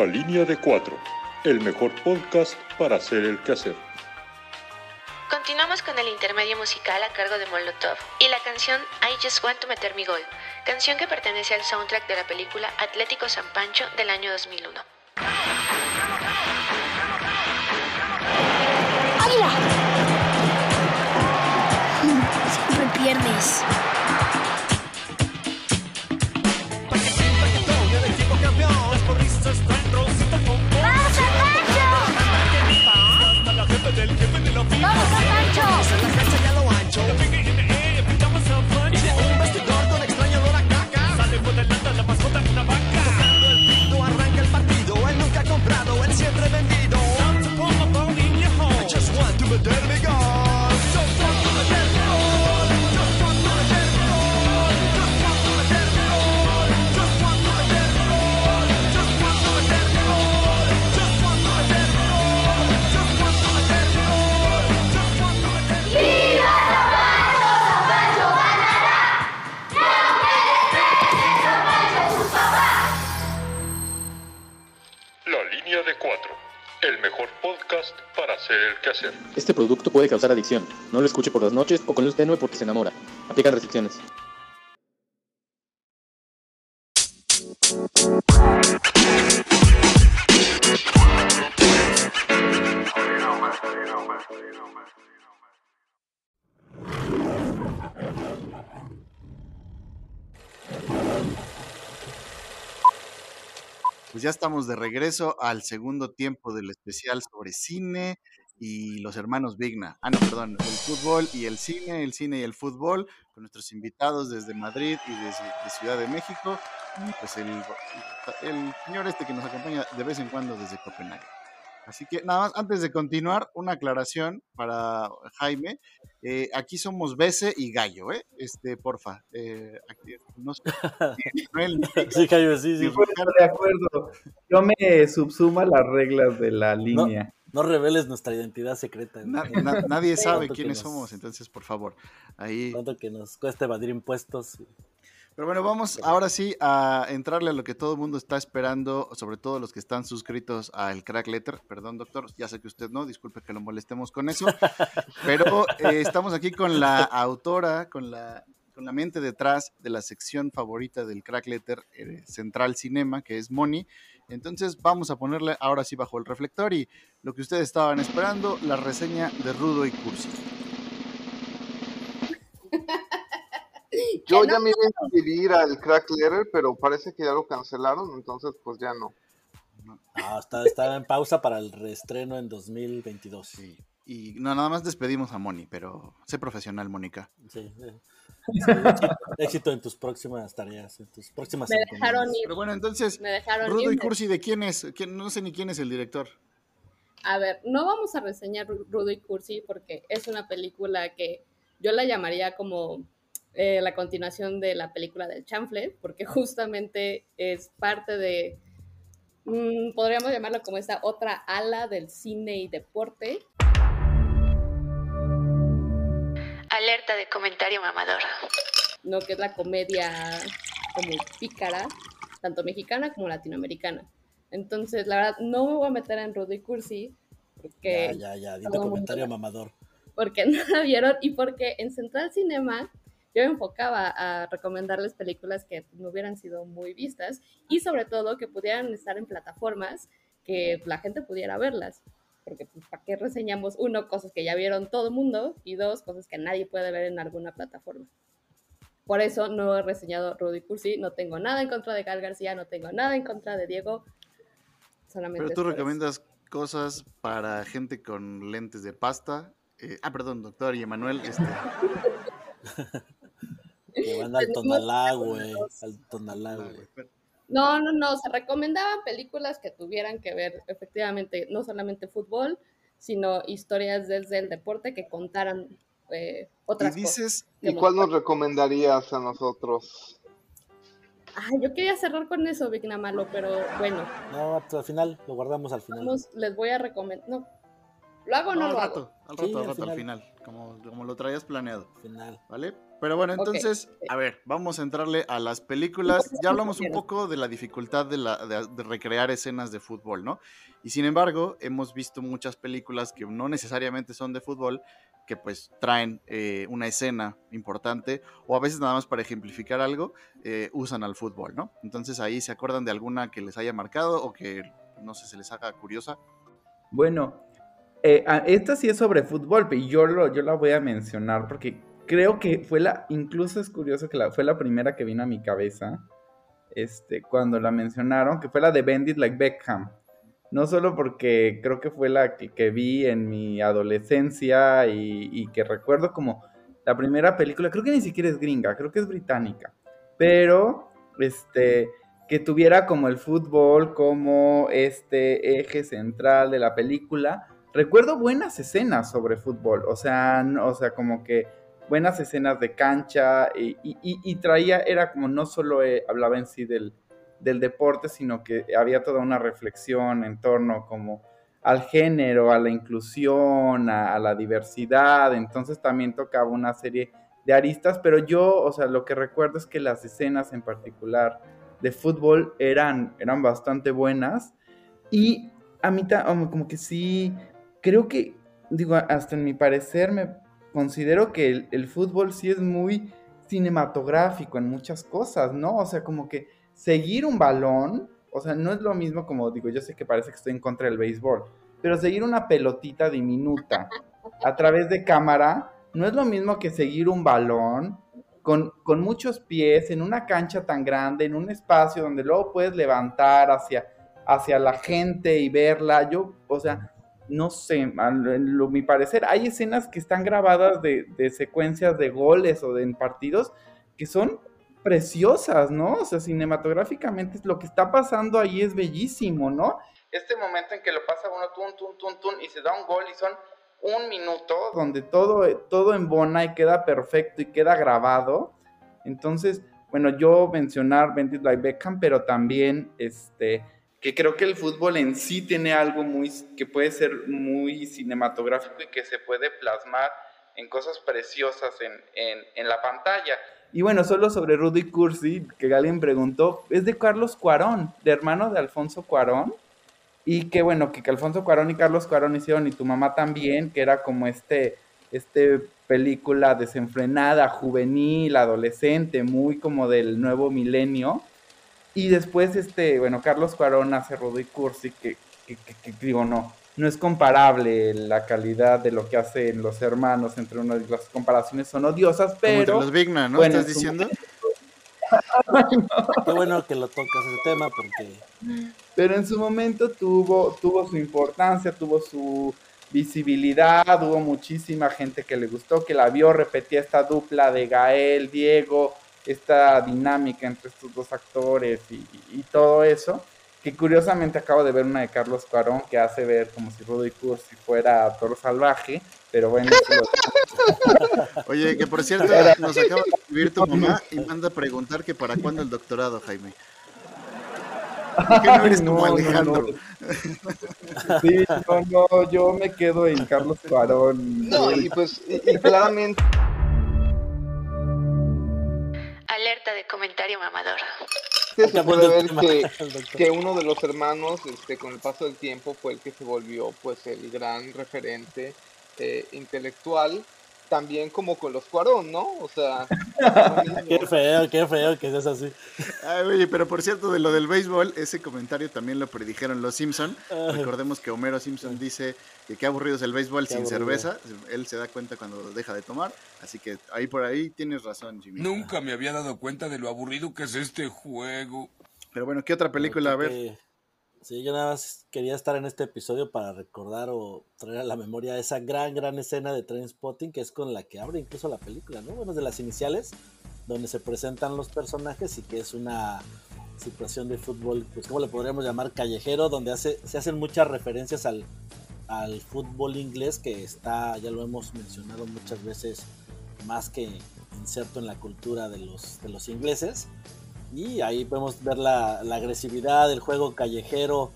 Línea de cuatro, el mejor podcast para hacer el quehacer. Continuamos con el intermedio musical a cargo de Molotov y la canción I Just Want to Meter Mi Gol, canción que pertenece al soundtrack de la película Atlético San Pancho del año 2001. Podcast para hacer el quehacer. Este producto puede causar adicción. No lo escuche por las noches o con luz tenue porque se enamora. Aplican restricciones. Pues ya estamos de regreso al segundo tiempo del especial sobre cine y los hermanos Vigna. Ah, no, perdón, el fútbol y el cine, el cine y el fútbol, con nuestros invitados desde Madrid y desde de Ciudad de México, y pues el, el señor este que nos acompaña de vez en cuando desde Copenhague. Así que nada más, antes de continuar, una aclaración para Jaime. Eh, aquí somos Bese y Gallo, ¿eh? Este, porfa. Eh, aquí, no <laughs> <laughs> Sí, Jaime, sí, sí. de acuerdo. Yo me subsumo a las reglas de la línea. No reveles nuestra identidad secreta. Na- na- nadie <laughs> sabe quiénes nos- somos, entonces por favor, ahí. Tanto que nos cuesta evadir impuestos. Pero bueno, vamos ahora sí a entrarle a lo que todo el mundo está esperando, sobre todo los que están suscritos al Crack Letter. Perdón, doctor, ya sé que usted no, disculpe que lo molestemos con eso. Pero eh, estamos aquí con la autora, con la, con la mente detrás de la sección favorita del Crack Letter eh, Central Cinema, que es Moni. Entonces vamos a ponerle ahora sí bajo el reflector y lo que ustedes estaban esperando, la reseña de Rudo y Cursi. <laughs> Yo ya me iba a inscribir al Crack Letter, pero parece que ya lo cancelaron, entonces pues ya no. Ah, está, está en pausa para el reestreno en 2022. Sí, Y no, nada más despedimos a Moni, pero sé profesional, Mónica. sí. Sí, éxito, éxito en tus próximas tareas, en tus próximas Me dejaron ir. Pero bueno, entonces, Me dejaron Rudo y. Cursi, ¿de quién es? ¿Quién- No sé ni quién es el director. A ver, no vamos a reseñar Ru- Rudo y Cursi porque es una película que yo la llamaría como eh, la continuación de la película del chanfle, porque <laughs> justamente es parte de, mm, podríamos llamarlo como esta otra ala del cine y deporte. Alerta de comentario mamador. no que es la comedia como pícara, tanto mexicana como latinoamericana. Entonces, la verdad, no me voy a meter en Rudo y Cursi, porque, Ya, ya, ya, di tu todo comentario mamador. porque <laughs> no la vieron y porque en Central Cinema yo me enfocaba a recomendarles películas que no hubieran sido muy vistas y sobre todo que pudieran estar en plataformas que la gente pudiera verlas. Porque, pues, ¿para qué reseñamos? Uno, cosas que ya vieron todo el mundo y dos, cosas que nadie puede ver en alguna plataforma. Por eso no he reseñado Rudy Cursi, no tengo nada en contra de Gal García, no tengo nada en contra de Diego. Solamente Pero tú por eso. recomiendas cosas para gente con lentes de pasta. Eh, ah, perdón, doctor y Emanuel. Este, <laughs> Que van al Tonalá, güey. Al Tonalá, güey. No, no, no, se recomendaban películas que tuvieran que ver efectivamente no solamente fútbol, sino historias desde el deporte que contaran eh, otras cosas. ¿Y cuál nos recomendarías a nosotros? Ay, yo quería cerrar con eso, Vigna Malo, pero bueno, No, hasta al final, lo guardamos al final. vamos, les voy a recomendar. No, ¿lo hago o no, no, al lo rato, hago? al rato, Sí, al al rato, al final. final, como, como lo traías planeado. Final. ¿Vale? Pero bueno, entonces, a ver, vamos a entrarle a las películas. Ya hablamos un ¿qué poco de la dificultad de, la, de, de recrear escenas de fútbol, ¿no? Y sin embargo, hemos visto muchas películas que no necesariamente son de fútbol, que pues traen eh, una escena importante, o a veces nada más para ejemplificar algo, eh, usan al fútbol, ¿no? Entonces ahí se acuerdan de alguna que les haya marcado o que, no sé, se les haga curiosa. Bueno, eh, a- esta sí es sobre fútbol, pero yo, lo, yo la voy a mencionar porque creo que fue la, incluso es curioso que la, fue la primera que vino a mi cabeza este, cuando la mencionaron, que fue la de Bendit Like Beckham. No solo porque creo que fue la que, vi en mi adolescencia y, y que recuerdo como la primera película, creo que ni siquiera es gringa, creo que es británica, pero este, que tuviera como el fútbol como este eje central de la película. Recuerdo buenas escenas sobre fútbol, o sea, o sea, como que buenas escenas de cancha y, traía, era como no solo eh, hablaba en sí del, deporte, sino que había toda una reflexión en torno como al género, a la inclusión, a, la diversidad, entonces también tocaba una serie de aristas, pero yo, o sea, lo que recuerdo es que las escenas en particular de fútbol eran, eran bastante buenas. Y a mí como que sí, creo que, digo, hasta en mi parecer me considero que el, fútbol sí es muy cinematográfico en muchas cosas, ¿no? O sea, como que seguir un balón, o sea, no es lo mismo como digo, yo sé que parece que estoy en contra del béisbol, pero seguir una pelotita diminuta a través de cámara no es lo mismo que seguir un balón con, con muchos pies en una cancha tan grande, en un espacio donde luego puedes levantar hacia, hacia la gente y verla. Yo, o sea, no sé, a lo- mi parecer, hay escenas que están grabadas de, de secuencias de goles o de en partidos que son preciosas, ¿no? O sea, cinematográficamente lo que está pasando ahí es bellísimo, ¿no? Este momento en que lo pasa uno, tun, tun, tun, tun, y se da un gol y son un minuto donde todo, todo embona y queda perfecto y queda grabado. Entonces, bueno, yo mencionar Bendit Like Beckham, pero también este, que creo que el fútbol en sí tiene algo muy que puede ser muy cinematográfico y que se puede plasmar en cosas preciosas en, en, en la pantalla. Y bueno, solo sobre Rudy Cursi, que alguien preguntó, es de Carlos Cuarón, de hermano de Alfonso Cuarón. Y que bueno, que, que Alfonso Cuarón y Carlos Cuarón hicieron, y tu mamá también, que era como este, este película desenfrenada, juvenil, adolescente, muy como del nuevo milenio. Y después, este, bueno, Carlos Cuarón hace Rudy Cursi, que, que, que, que digo, no, no es comparable la calidad de lo que hacen los hermanos entre uno y las comparaciones son odiosas, pero... Como los Bigman, ¿no? bueno, ¿Estás diciendo? Qué bueno que lo tocas ese tema porque Pero en su momento tuvo, tuvo su importancia, tuvo su visibilidad, hubo muchísima gente que le gustó, que la vio, repetía esta dupla de Gael, Diego, esta dinámica entre estos dos actores y, y- y todo eso, que curiosamente acabo de ver una de Carlos Cuarón que hace ver como si Rudy Cursi fuera toro salvaje, pero bueno, lo- <laughs> Oye, que por cierto, nos acaba de escribir tu mamá y manda a preguntar que para cuándo el doctorado, Jaime. ¿Por qué no eres como No, no, Alejandro? Sí, no, no, yo me quedo en Carlos Cuarón. No, y pues, y, y claramente. Alerta de comentario mamador. se puede ver que, <laughs> que uno de los hermanos, este, con el paso del tiempo, fue el que se volvió, pues, el gran referente eh, intelectual, también como con los Cuarón, ¿no? O sea, <laughs> qué feo, qué feo que seas así. Ay, oye, pero por cierto, de lo del béisbol, ese comentario también lo predijeron los Simpson. Ay. Recordemos que Homero Simpson dice que qué aburrido es el béisbol Qué sin aburrido. cerveza. Él se da cuenta cuando deja de tomar. Así que ahí por ahí tienes razón, Jimmy. Nunca me había dado cuenta de lo aburrido que es este juego. Pero bueno, ¿qué otra película? A ver. Sí, yo nada más quería estar en este episodio para recordar o traer a la memoria esa gran, gran escena de Trainspotting que es con la que abre incluso la película, ¿no? Bueno, es de las iniciales, donde se presentan los personajes y que es una situación de fútbol, pues, ¿cómo le podríamos llamar? Callejero, donde hace, se hacen muchas referencias al, al fútbol inglés que está, ya lo hemos mencionado muchas veces, más que inserto en la cultura de los, de los ingleses. Y ahí podemos ver la, agresividad del juego callejero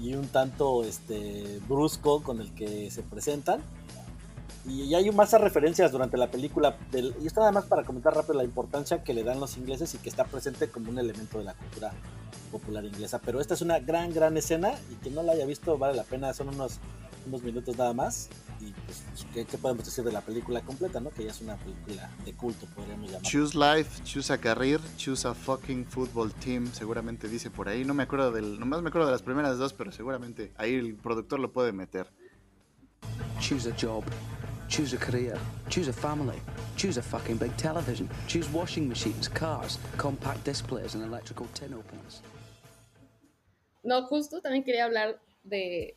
y un tanto este, brusco con el que se presentan. Y, y hay más referencias durante la película. Del, y esto nada más para comentar rápido la importancia que le dan los ingleses y que está presente como un elemento de la cultura popular inglesa. Pero esta es una gran, gran escena y quien no la haya visto vale la pena. Son unos, unos minutos nada más. Y pues, ¿qué, qué podemos decir de la película completa? ¿no? Que ya es una película de culto, podríamos llamar. Choose life, choose a career, choose a fucking football team, seguramente dice por ahí. No me acuerdo del, nomás me acuerdo de las primeras dos, pero seguramente ahí el productor lo puede meter. Choose a job. Choose a career. Choose a family. Choose a fucking big television. Choose washing machines, cars, compact displays, and electrical tin openers. No, justo también quería hablar de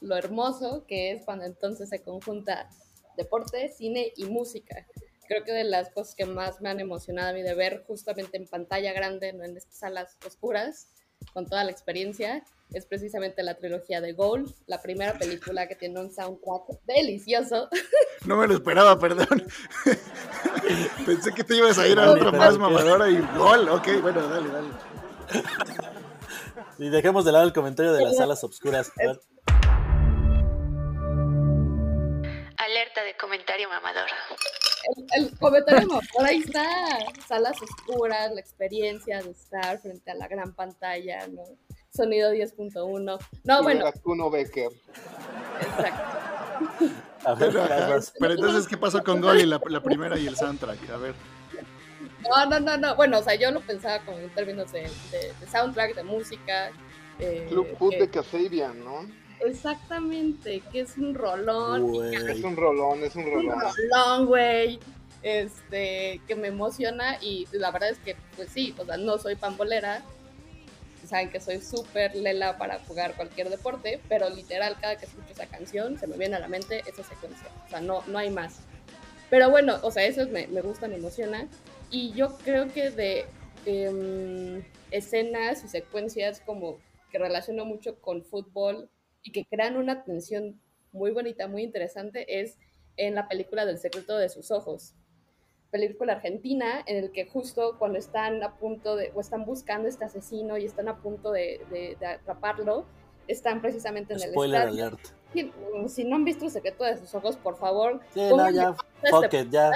lo hermoso que es cuando entonces se conjunta deporte, cine y música. Creo que de las cosas que más me han emocionado a mí de ver justamente en pantalla grande, no en estas salas oscuras, con toda la experiencia, es precisamente la trilogía de Gold, la primera película que tiene un soundtrack delicioso. <laughs> No me lo esperaba, perdón. <laughs> Pensé que te ibas a ir a otra más mamadora y gol. Ok, bueno, dale, dale. Y dejemos de lado el comentario de las salas obscuras. A Alerta de comentario mamador. El, el comentario no, por ahí está. Salas oscuras, la experiencia de estar frente a la gran pantalla, ¿no? Sonido 10.1. No, bueno, Kuno Becker. A ver, Pero, pero entonces, ¿qué pasó con Gol y la, la primera y el soundtrack? A ver. no, no, no, no. Bueno, o sea, yo lo pensaba como en términos de, de- de soundtrack, de música. eh, Club Food que- de Casabian, ¿no? Exactamente, que es un rolón. Es un rolón, es un un rolón. rolón, güey. Este, que me emociona y la verdad es que, pues sí, o sea, no soy pambolera. Saben que soy súper lela para jugar cualquier deporte, pero literal, cada que escucho esa canción, se me viene a la mente esa secuencia. O sea, no, no hay más. Pero bueno, o sea, eso me, me gusta, me emociona. Y yo creo que de em, escenas y secuencias como que relaciono mucho con fútbol y que crean una tensión muy bonita, muy interesante, es en la película del secreto de sus ojos. película argentina en el que justo cuando están a punto de, o están buscando este asesino y están a punto de, de- de atraparlo, están precisamente en Spoiler el estadio. alert. Si, si no han visto el secreto de sus ojos, por favor, Sí, no, ya, fuck este it, ya.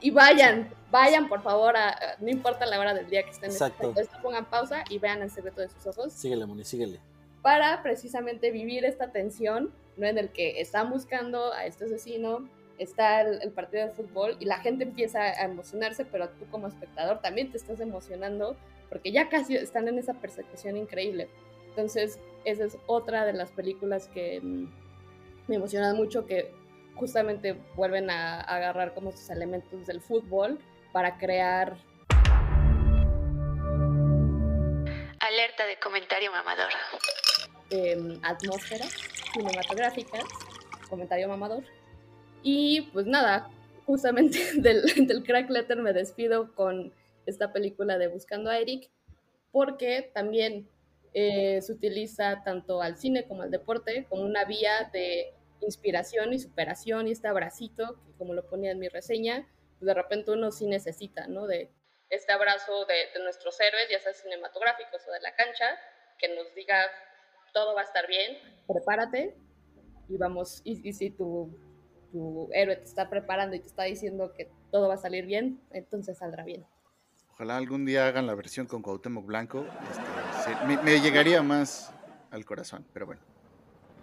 y vayan, vayan por favor, a, no importa la hora del día que estén Exacto. esto, pongan pausa y vean el secreto de sus ojos Síguele, Moni, síguele. Para precisamente vivir esta tensión, ¿no? En el que están buscando a este asesino, está el, el partido de fútbol y la gente empieza a emocionarse, pero tú como espectador también te estás emocionando porque ya casi están en esa persecución increíble. Entonces, esa es otra de las películas que mm, me emocionan mucho, que justamente vuelven a, a agarrar como sus elementos del fútbol para crear Alerta de comentario mamador. Eh, atmósferas cinematográficas, comentario mamador. Y pues nada, justamente <laughs> del, del crack letter me despido con esta película de Buscando a Eric, porque también eh, se utiliza tanto al cine como al deporte como una vía de inspiración y superación y este abracito, que como lo ponía en mi reseña, pues de repente uno sí necesita, ¿no? De este abrazo de, de nuestros héroes, ya sea cinematográficos o de la cancha, que nos diga todo va a estar bien, prepárate y vamos, y, y si tu, tu héroe te está preparando y te está diciendo que todo va a salir bien, entonces saldrá bien. Ojalá algún día hagan la versión con Cuauhtémoc Blanco. este, se- me, me llegaría más al corazón, pero bueno.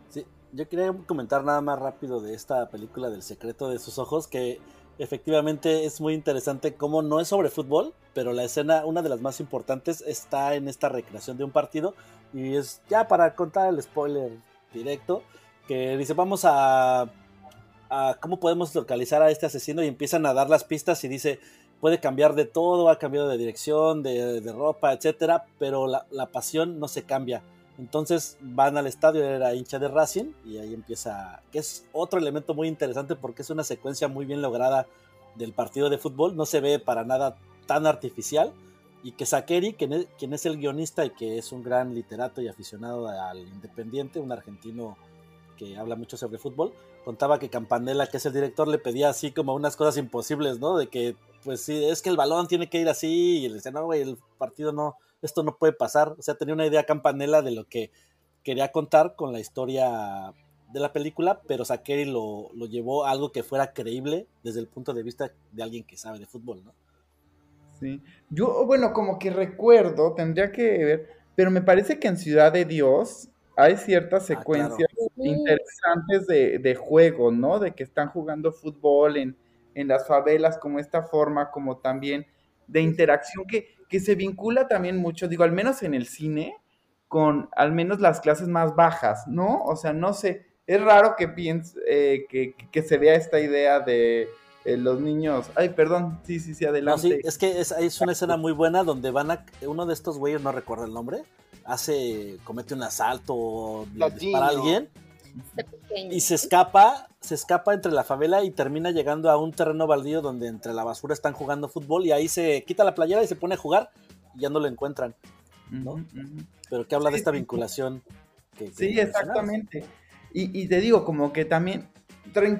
Sí, yo quería comentar nada más rápido de esta película del secreto de sus ojos, que efectivamente es muy interesante cómo no es sobre fútbol, pero la escena, una de las más importantes, está en esta recreación de un partido. Y es ya para contar el spoiler directo, que dice, vamos a, cómo podemos localizar a este asesino y empiezan a dar las pistas y dice, puede cambiar de todo, ha cambiado de dirección, de, ropa, etcétera, pero la pasión no se cambia. Entonces van al estadio, era hincha de Racing, y ahí empieza, que es otro elemento muy interesante porque es una secuencia muy bien lograda del partido de fútbol, no se ve para nada tan artificial, y que es, quien es el guionista y que es un gran literato y aficionado al Independiente, un argentino que habla mucho sobre fútbol, contaba que Campanella, que es el director, le pedía así como unas cosas imposibles, ¿no? De que, pues sí, es que el balón tiene que ir así, y le decía, no, güey, el partido no, esto no puede pasar. O sea, tenía una idea Campanella de lo que quería contar con la historia de la película, pero Sakeri lo, lo llevó a algo que fuera creíble desde el punto de vista de alguien que sabe de fútbol, ¿no? Sí. Yo, bueno, como que recuerdo, tendría que ver, pero me parece que en Ciudad de Dios hay ciertas secuencias interesantes de, de juego, ¿no? De que están jugando fútbol en, en las favelas, como esta forma, como también de interacción que, que se vincula también mucho, digo, al menos en el cine, con al menos las clases más bajas, ¿no? O sea, no sé, es raro que piense, eh, que, que se vea esta idea de eh, los niños. Ay, perdón, sí, sí, sí, No, adelante. sí, es que es, es una escena muy buena donde van a. Uno de estos güeyes, no recuerdo el nombre, hace. comete un asalto o le dispara a alguien y se escapa, se escapa entre la favela y termina llegando a un terreno baldío donde entre la basura están jugando fútbol y ahí se quita la playera y se pone a jugar y ya no lo encuentran, ¿no? Pero que habla de esta vinculación que, que Sí, exactamente. Y, y te digo, como que también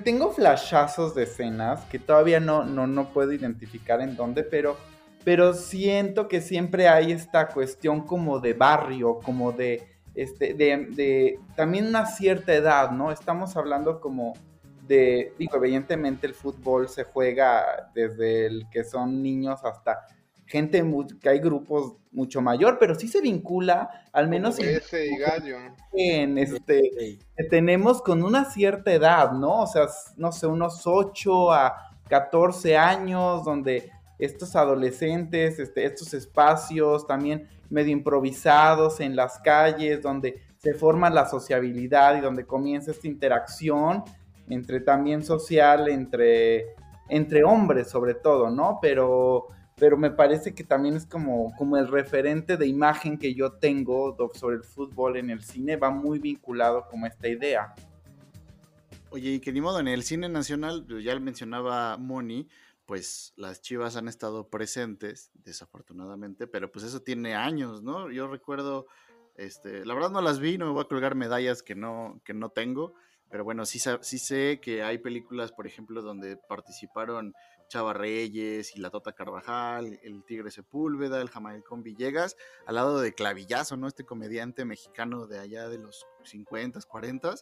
tengo flashazos de escenas que todavía no, no, no puedo identificar en dónde, pero, pero siento que siempre hay esta cuestión como de barrio, como de, este, de, de también una cierta edad, ¿no? Estamos hablando como de, digo, evidentemente el fútbol se juega desde el que son niños hasta gente que hay grupos mucho mayor, pero sí se vincula, al menos en, Ese y gallo. en este que tenemos con una cierta edad, ¿no? O sea, no sé, unos 8 a 14 años, donde estos adolescentes, este, estos espacios también medio improvisados en las calles, donde se forma la sociabilidad y donde comienza esta interacción entre también social, entre, entre hombres sobre todo, ¿no? Pero, pero me parece que también es como, como el referente de imagen que yo tengo sobre el fútbol en el cine, va muy vinculado como esta idea. Oye, y que ni modo, en el cine nacional, ya mencionaba Moni, pues las chivas han estado presentes, desafortunadamente, pero pues eso tiene años, ¿no? Yo recuerdo, este, la verdad no las vi, no me voy a colgar medallas que no, que no tengo, pero bueno, sí, sí sé que hay películas, por ejemplo, donde participaron Chava Reyes y la Tota Carvajal, el Tigre Sepúlveda, el Jamaicón Villegas, al lado de Clavillazo, ¿no? Este comediante mexicano de allá de los 50, 40.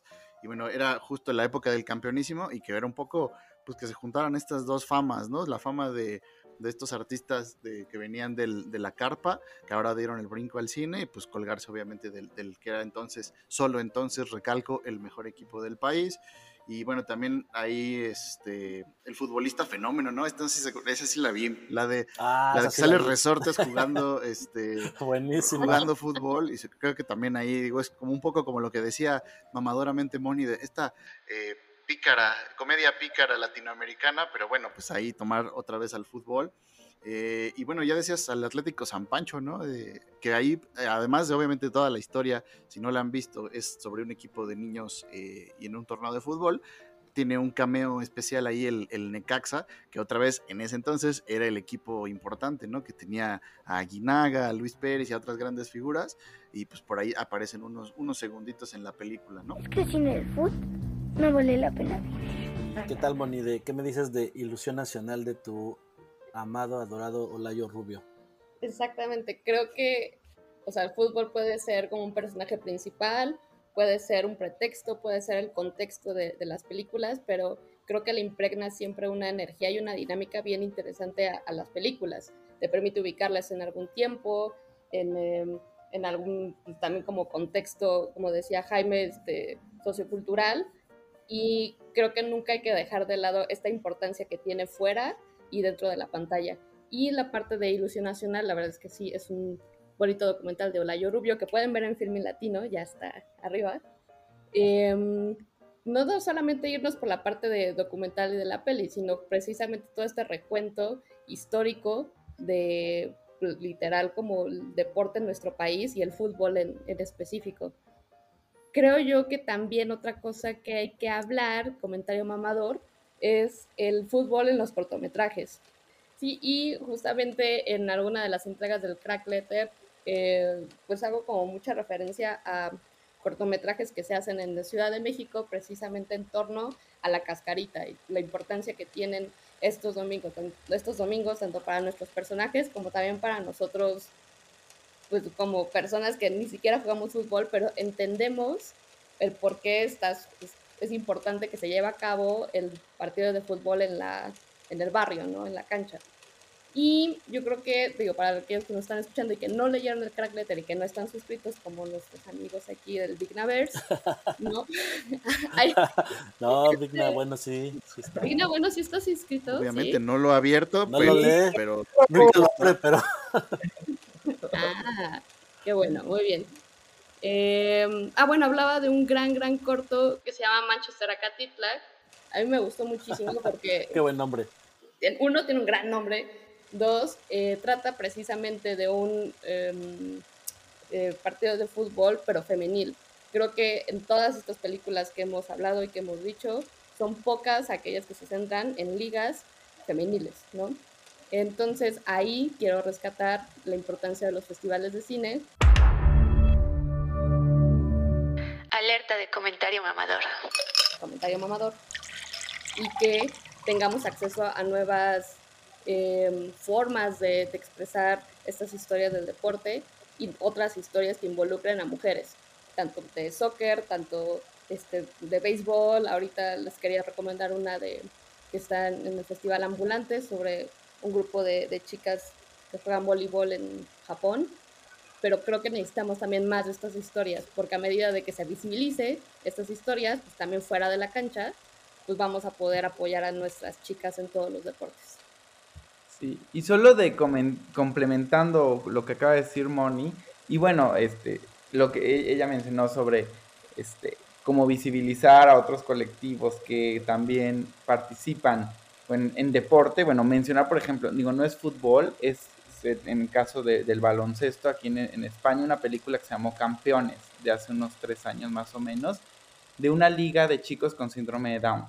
Y bueno, era justo la época del campeonísimo y que era un poco, pues que se juntaran estas dos famas, ¿no? La fama de, de estos artistas de, que venían del, de la carpa, que ahora dieron el brinco al cine, y pues colgarse obviamente del, del que era entonces, solo entonces, recalco, el mejor equipo del país. Y bueno, también ahí este, el futbolista fenómeno, ¿no? Esa sí la vi, la de, Ah, la de que sí sale la. Resortes jugando, <laughs> este, Buenísimo. jugando fútbol. Y creo que también ahí, digo, es como un poco como lo que decía mamadoramente Moni de esta eh, pícara, comedia pícara latinoamericana, pero bueno, pues ahí tomar otra vez al fútbol. Eh, y bueno, ya decías al Atlético San Pancho, ¿no? Que ahí, además de obviamente toda la historia, si no la han visto, es sobre un equipo de niños eh, y en un torneo de fútbol. Tiene un cameo especial ahí el, el Necaxa, que otra vez en ese entonces era el equipo importante, ¿no? Que tenía a Aguinaga, a Luis Pérez y a otras grandes figuras. Y pues por ahí aparecen unos, unos segunditos en la película, ¿no? que sin el foot no vale la pena ¿Qué tal, Moni? ¿De ¿Qué me dices de Ilusión Nacional de tu amado, adorado Olayo Rubio? Exactamente, creo que, o sea, el fútbol puede ser como un personaje principal, puede ser un pretexto, puede ser el contexto de, de las películas, pero creo que le impregna siempre una energía y una dinámica bien interesante a, a las películas. Te permite ubicarlas en algún tiempo, en, em, en algún, también como contexto, como decía Jaime, este, sociocultural, y creo que nunca hay que dejar de lado esta importancia que tiene fuera y dentro de la pantalla. Y la parte de Ilusión Nacional, la verdad es que sí, es un bonito documental de Olayo Rubio que pueden ver en Filmin Latino, ya está arriba. Em, no solamente irnos por la parte de documental y de la peli, sino precisamente todo este recuento histórico de literal como el deporte en nuestro país y el fútbol en, en específico. Creo yo que también otra cosa que hay que hablar, comentario mamador, es el fútbol en los cortometrajes. Sí, y justamente en alguna de las entregas del Crack Letter, eh, pues hago como mucha referencia a cortometrajes que se hacen en la Ciudad de México precisamente en torno a la cascarita y la importancia que tienen estos domingos, estos domingos tanto para nuestros personajes como también para nosotros pues como personas que ni siquiera jugamos fútbol, pero entendemos el por qué estás, es, es importante que se lleve a cabo el partido de fútbol en, la, en el barrio, ¿no? En la cancha. Y yo creo que, digo, para aquellos que nos están escuchando y que no leyeron el crack letter y que no están suscritos como nuestros amigos aquí del Dignaverse, <laughs> ¿no? <laughs> No, Digna, bueno, sí. sí está. Digna, bueno, si estás inscrito, Obviamente ¿sí? no lo ha abierto, No pero, lo lee. pero Nunca lo abre, pero <laughs> Ah, qué bueno, muy bien. Eh, ah, bueno, hablaba de un gran, gran corto que se llama Manchester Acatitla. A mí me gustó muchísimo <laughs> porque qué buen nombre. uno tiene un gran nombre, dos eh, trata precisamente de un em, eh, partido de fútbol pero femenil. Creo que en todas estas películas que hemos hablado y que hemos dicho son pocas aquellas que se centran en ligas femeniles, ¿no? Entonces ahí quiero rescatar la importancia de los festivales de cine. Alerta de comentario mamador. comentario mamador, y que tengamos acceso a nuevas eh, formas de, de expresar estas historias del deporte y otras historias que involucren a mujeres, tanto de soccer, tanto este, de béisbol. Ahorita les quería recomendar una de que está en, en el Festival Ambulante sobre un grupo de, de chicas que juegan voleibol en Japón pero creo que necesitamos también más de estas historias, porque a medida de que se visibilice estas historias, pues también fuera de la cancha, pues vamos a poder apoyar a nuestras chicas en todos los deportes. Sí, y solo de complementando lo que acaba de decir Moni, y bueno, este, lo que e- ella mencionó sobre este, cómo visibilizar a otros colectivos que también participan en, en deporte, bueno, mencionar, por ejemplo, digo, no es fútbol, es en el caso de- del baloncesto, aquí en, en España, una película que se llamó Campeones, de hace unos tres años más o menos, de una liga de chicos con síndrome de Down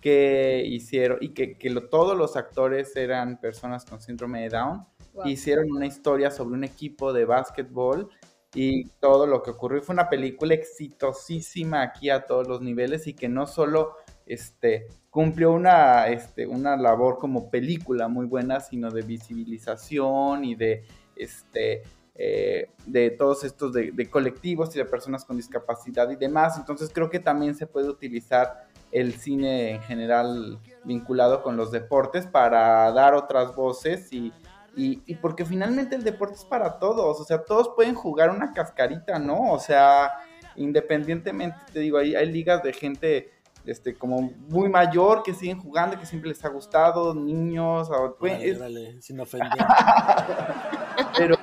que hicieron y que, que lo- todos los actores eran personas con síndrome de Down. Wow. Hicieron una historia sobre un equipo de básquetbol y todo lo que ocurrió. Fue una película exitosísima aquí a todos los niveles y que no solo este, cumplió una, este, una labor como película muy buena, sino de visibilización y de, este, eh, de todos estos de, colectivos y de personas con discapacidad y demás. Entonces creo que también se puede utilizar el cine en general vinculado con los deportes para dar otras voces y, y, y, porque finalmente el deporte es para todos, o sea, todos pueden jugar una cascarita, ¿no? O sea, independientemente, te digo, hay, hay ligas de gente este, como muy mayor que siguen jugando, que siempre les ha gustado, niños, pues, órale, sin ofender. <laughs> pero,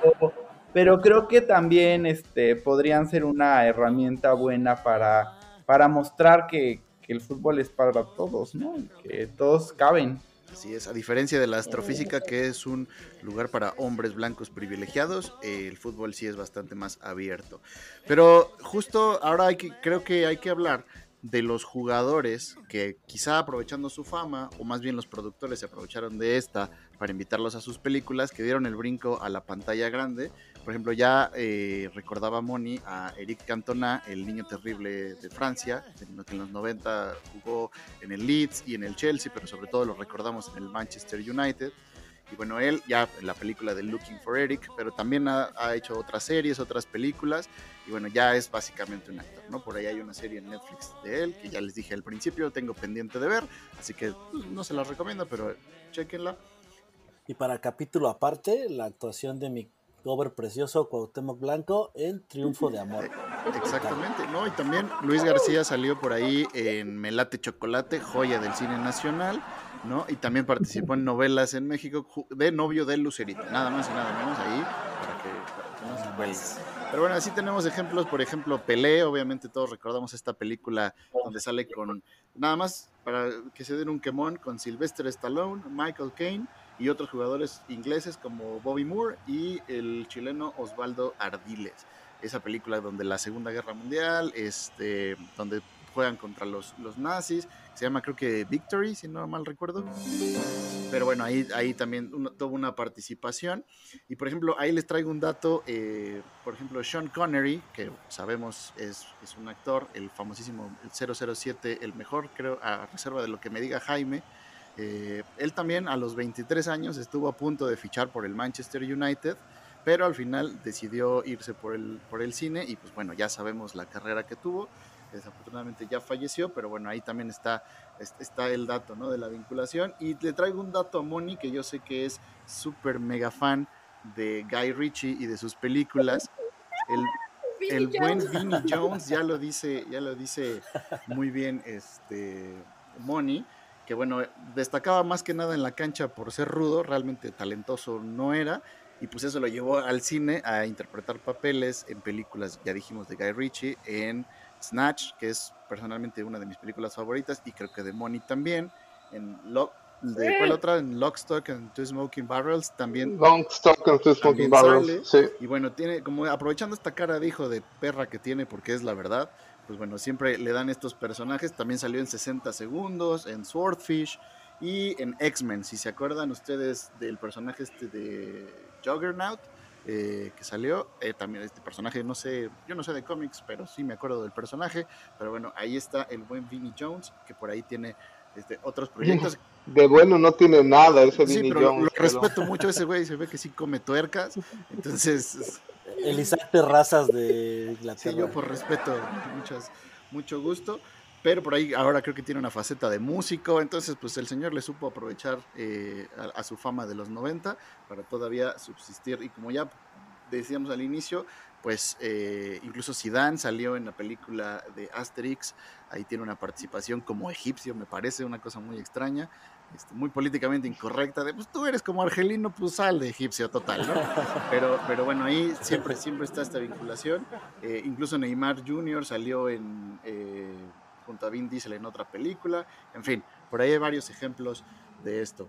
pero creo que también este, podrían ser una herramienta buena para, para mostrar que, que el fútbol es para todos, ¿no? Que todos caben. Así es, a diferencia de la astrofísica, que es un lugar para hombres blancos privilegiados, el fútbol sí es bastante más abierto. Pero justo ahora hay que, creo que hay que hablar de los jugadores que quizá aprovechando su fama, o más bien los productores se aprovecharon de esta para invitarlos a sus películas, que dieron el brinco a la pantalla grande. Por ejemplo, ya eh, recordaba Moni a Eric Cantona, el niño terrible de Francia, que en los 90 jugó en el Leeds y en el Chelsea, pero sobre todo lo recordamos en el Manchester United. Y bueno, él ya en la película de Looking for Eric, pero también ha, ha, hecho otras series, otras películas, y bueno, ya es básicamente un actor, ¿no? Por ahí hay una serie en Netflix de él, que ya les dije al principio, tengo pendiente de ver, así que pues, no se la recomiendo, pero chequenla. Y para capítulo aparte, la actuación de mi cover precioso Cuauhtémoc Blanco en Triunfo de Amor. Exactamente, ¿no? Y también Luis García salió por ahí en Melate Chocolate, joya del cine nacional, ¿no? Y también participó en novelas en México de novio de Lucerito, nada más y nada menos ahí, para que, para que no se. Pero bueno, así tenemos ejemplos, por ejemplo, Pelé, obviamente todos recordamos esta película donde sale con, nada más para que se den un quemón, con Sylvester Stallone, Michael Caine y otros jugadores ingleses como Bobby Moore y el chileno Osvaldo Ardiles. Esa película donde la Segunda Guerra Mundial, este, donde juegan contra los, los nazis, se llama creo que Victory, si no mal recuerdo. Pero bueno, ahí, ahí también uno, tuvo una participación. Y por ejemplo, ahí les traigo un dato, eh, por ejemplo, Sean Connery, que sabemos es, es un actor, el famosísimo el 007, el mejor, creo, a reserva de lo que me diga Jaime. Eh, él también a los 23 años estuvo a punto de fichar por el Manchester United, pero al final decidió irse por el, por el cine y pues bueno, ya sabemos la carrera que tuvo. Desafortunadamente ya falleció, pero bueno, ahí también está, está el dato ¿no? de la vinculación. Y le traigo un dato a Moni, que yo sé que es súper mega fan de Guy Ritchie y de sus películas. El, el buen Vinnie Jones ya lo dice, ya lo dice muy bien este Moni que bueno, destacaba más que nada en la cancha por ser rudo, realmente talentoso no era, y pues eso lo llevó al cine a interpretar papeles en películas, ya dijimos, de Guy Ritchie, en Snatch, que es personalmente una de mis películas favoritas, y creo que de Money también, en Lock, ¿de cuál otra? En Lockstock and Two Smoking Barrels también. Lockstock and Two Smoking Barrels, sí. Y bueno, tiene como aprovechando esta cara de hijo de perra que tiene, porque es la verdad, pues bueno, siempre le dan estos personajes. También salió en 60 segundos, en Swordfish y en X-Men. Si se acuerdan ustedes del personaje este de Juggernaut, eh, que salió, eh, también este personaje, no sé, yo no sé de cómics, pero sí me acuerdo del personaje. Pero bueno, ahí está el buen Vinnie Jones, que por ahí tiene este, otros proyectos. <laughs> De bueno no tiene nada ese Sí, Vinnie pero Jones. lo respeto mucho a ese güey, se ve que sí come tuercas. Entonces, El Isaac Terrazas de Inglaterra. Sí, yo por respeto, muchas, mucho gusto. Pero por ahí ahora creo que tiene una faceta de músico. Entonces, pues el señor le supo aprovechar eh, a, a, su fama de los 90 para todavía subsistir. Y como ya decíamos al inicio, pues eh, incluso Zidane salió en la película de Asterix. Ahí tiene una participación como egipcio, me parece una cosa muy extraña. Este, muy políticamente incorrecta, de pues tú eres como argelino, pues sal de egipcio total, ¿no? <laughs> Pero, pero bueno, ahí siempre, siempre está esta vinculación. Eh, incluso Neymar Jr. salió en, eh, junto a Vin Diesel en otra película. En fin, por ahí hay varios ejemplos de esto.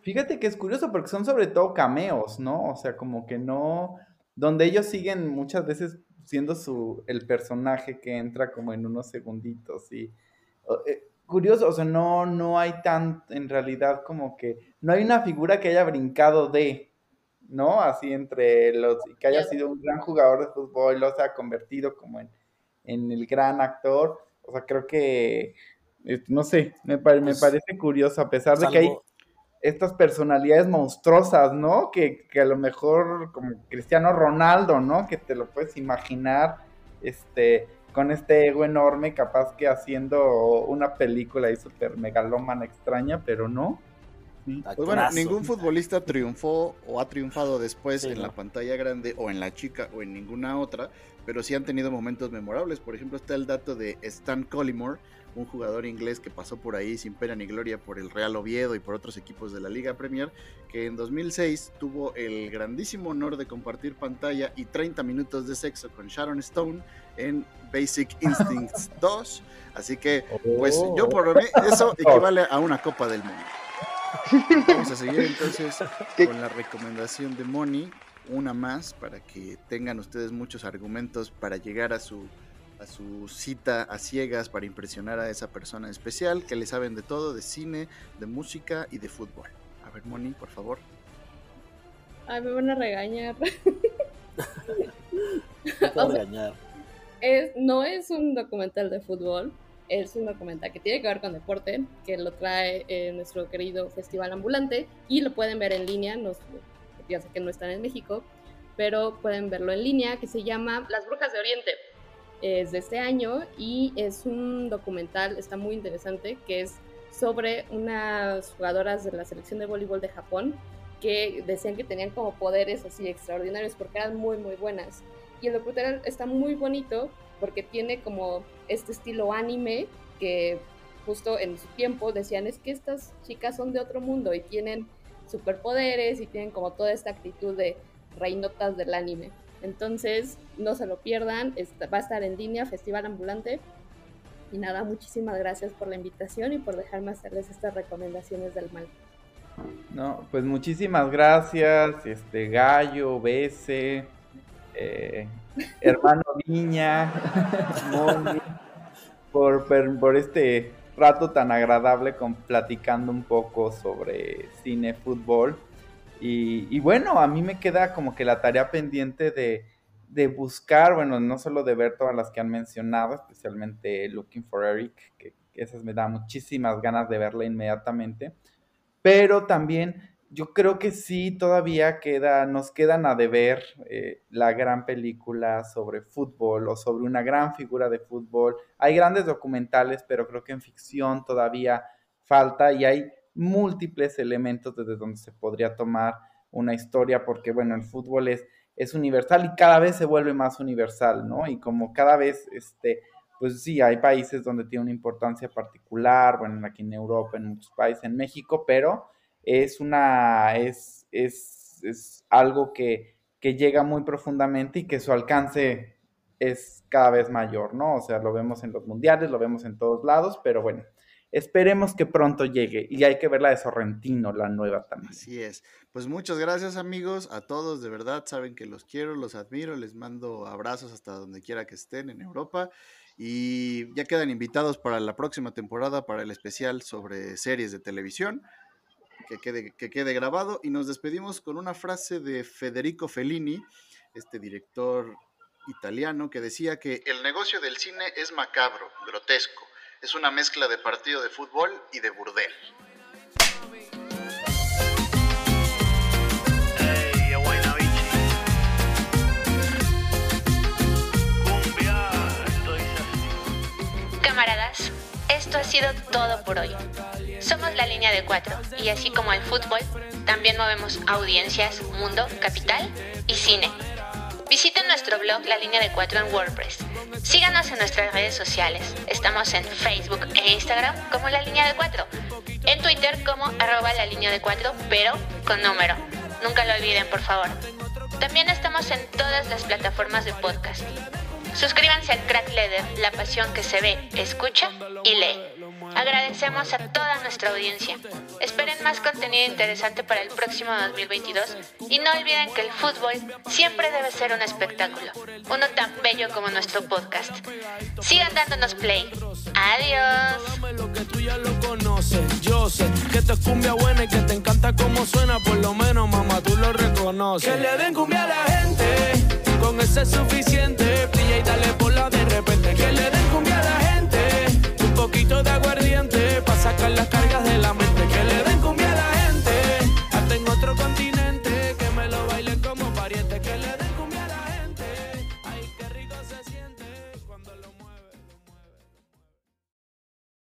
Fíjate que es curioso porque son sobre todo cameos, ¿no? O sea, como que no, donde ellos siguen muchas veces siendo su, el personaje que entra como en unos segunditos y... Curioso, o sea, no, no hay tan, en realidad, como que, no hay una figura que haya brincado de, ¿no? Así entre los, que haya sido un gran jugador de fútbol, lo se ha convertido como en, en el gran actor, o sea, creo que, no sé, me, pare- me Pues, parece curioso, a pesar de que hay estas personalidades monstruosas, ¿no? Que, que a lo mejor como Cristiano Ronaldo, ¿no? Que te lo puedes imaginar, este, con este ego enorme, capaz que haciendo una película ahí súper megalómana extraña, pero no. Pues bueno, ningún futbolista triunfó o ha triunfado después en la pantalla grande o en la chica o en ninguna otra, pero sí han tenido momentos memorables. Por ejemplo, está el dato de Stan Collymore, un jugador inglés que pasó por ahí sin pena ni gloria por el Real Oviedo y por otros equipos de la Liga Premier, que en 2006 tuvo el grandísimo honor de compartir pantalla y 30 minutos de sexo con Sharon Stone en Basic Instincts <laughs> 2. Así que, pues yo por mí, eso <laughs> equivale a una Copa del Mundo. <laughs> Vamos a seguir entonces con la recomendación de Moni, una más para que tengan ustedes muchos argumentos para llegar a su a su cita a ciegas para impresionar a esa persona especial que le saben de todo, de cine, de música y de fútbol. A ver, Moni, por favor. Ay, me van a regañar. te voy a regañar. Es, no es un documental de fútbol, es un documental que tiene que ver con deporte, que lo trae eh, nuestro querido Festival Ambulante y lo pueden ver en línea, no, ya sé que no están en México, pero pueden verlo en línea, que se llama Las Brujas de Oriente. Es de este año y es un documental, está muy interesante, que es sobre unas jugadoras de la selección de voleibol de Japón que decían que tenían como poderes así extraordinarios porque eran muy muy buenas. Y el documental está muy bonito porque tiene como este estilo anime que justo en su tiempo decían es que estas chicas son de otro mundo y tienen superpoderes y tienen como toda esta actitud de reinotas del anime. Entonces, no se lo pierdan, va a estar en línea, Festival Ambulante. Y nada, muchísimas gracias por la invitación y por dejarme hacerles estas recomendaciones del mal. No, pues muchísimas gracias, este Gallo, Bese, eh, hermano Viña, <laughs> Moni, por, por, este rato tan agradable con platicando un poco sobre cine, fútbol. Y, y bueno, a mí me queda como que la tarea pendiente de, de buscar, bueno, no solo de ver todas las que han mencionado, especialmente Looking for Eric, que, que esas me da muchísimas ganas de verla inmediatamente pero también yo creo que sí todavía queda, nos quedan a deber eh, la gran película sobre fútbol o sobre una gran figura de fútbol. Hay grandes documentales, pero creo que en ficción todavía falta y hay múltiples elementos desde donde se podría tomar una historia, porque bueno, el fútbol es, es universal y cada vez se vuelve más universal, ¿no? Y como cada vez, este, pues sí, hay países donde tiene una importancia particular, bueno, aquí en Europa, en muchos países, en México, pero es una, es, es, es algo que, que llega muy profundamente y que su alcance es cada vez mayor, ¿no? O sea, lo vemos en los mundiales, lo vemos en todos lados, pero bueno, esperemos que pronto llegue y hay que ver la de Sorrentino, la nueva también. Así es. Pues muchas gracias amigos, a todos, de verdad, saben que los quiero, los admiro, les mando abrazos hasta donde quiera que estén en Europa y ya quedan invitados para la próxima temporada para el especial sobre series de televisión. Que quede, que quede grabado y nos despedimos con una frase de Federico Fellini, este director italiano, que decía que el negocio del cine es macabro, grotesco, es una mezcla de partido de fútbol y de burdel. Esto ha sido todo por hoy. Somos la línea de cuatro y así como el fútbol, también movemos audiencias, mundo, capital y cine. Visiten nuestro blog La Línea de Cuatro en WordPress. Síganos en nuestras redes sociales. Estamos en Facebook e Instagram como La Línea de Cuatro. En Twitter como arroba La Línea de Cuatro, pero con número. Nunca lo olviden, por favor. También estamos en todas las plataformas de podcast. Suscríbanse al Crack Leather, la pasión que se ve, escucha y lee. Agradecemos a toda nuestra audiencia. Esperen más contenido interesante para el próximo 2022 y no olviden que el fútbol siempre debe ser un espectáculo, uno tan bello como nuestro podcast. Sigan dándonos play. Adiós. Con eso es suficiente. Brilla y dale por la de repente. Que le den cumbia a la gente, un poquito de aguardiente para sacar las cargas de la mente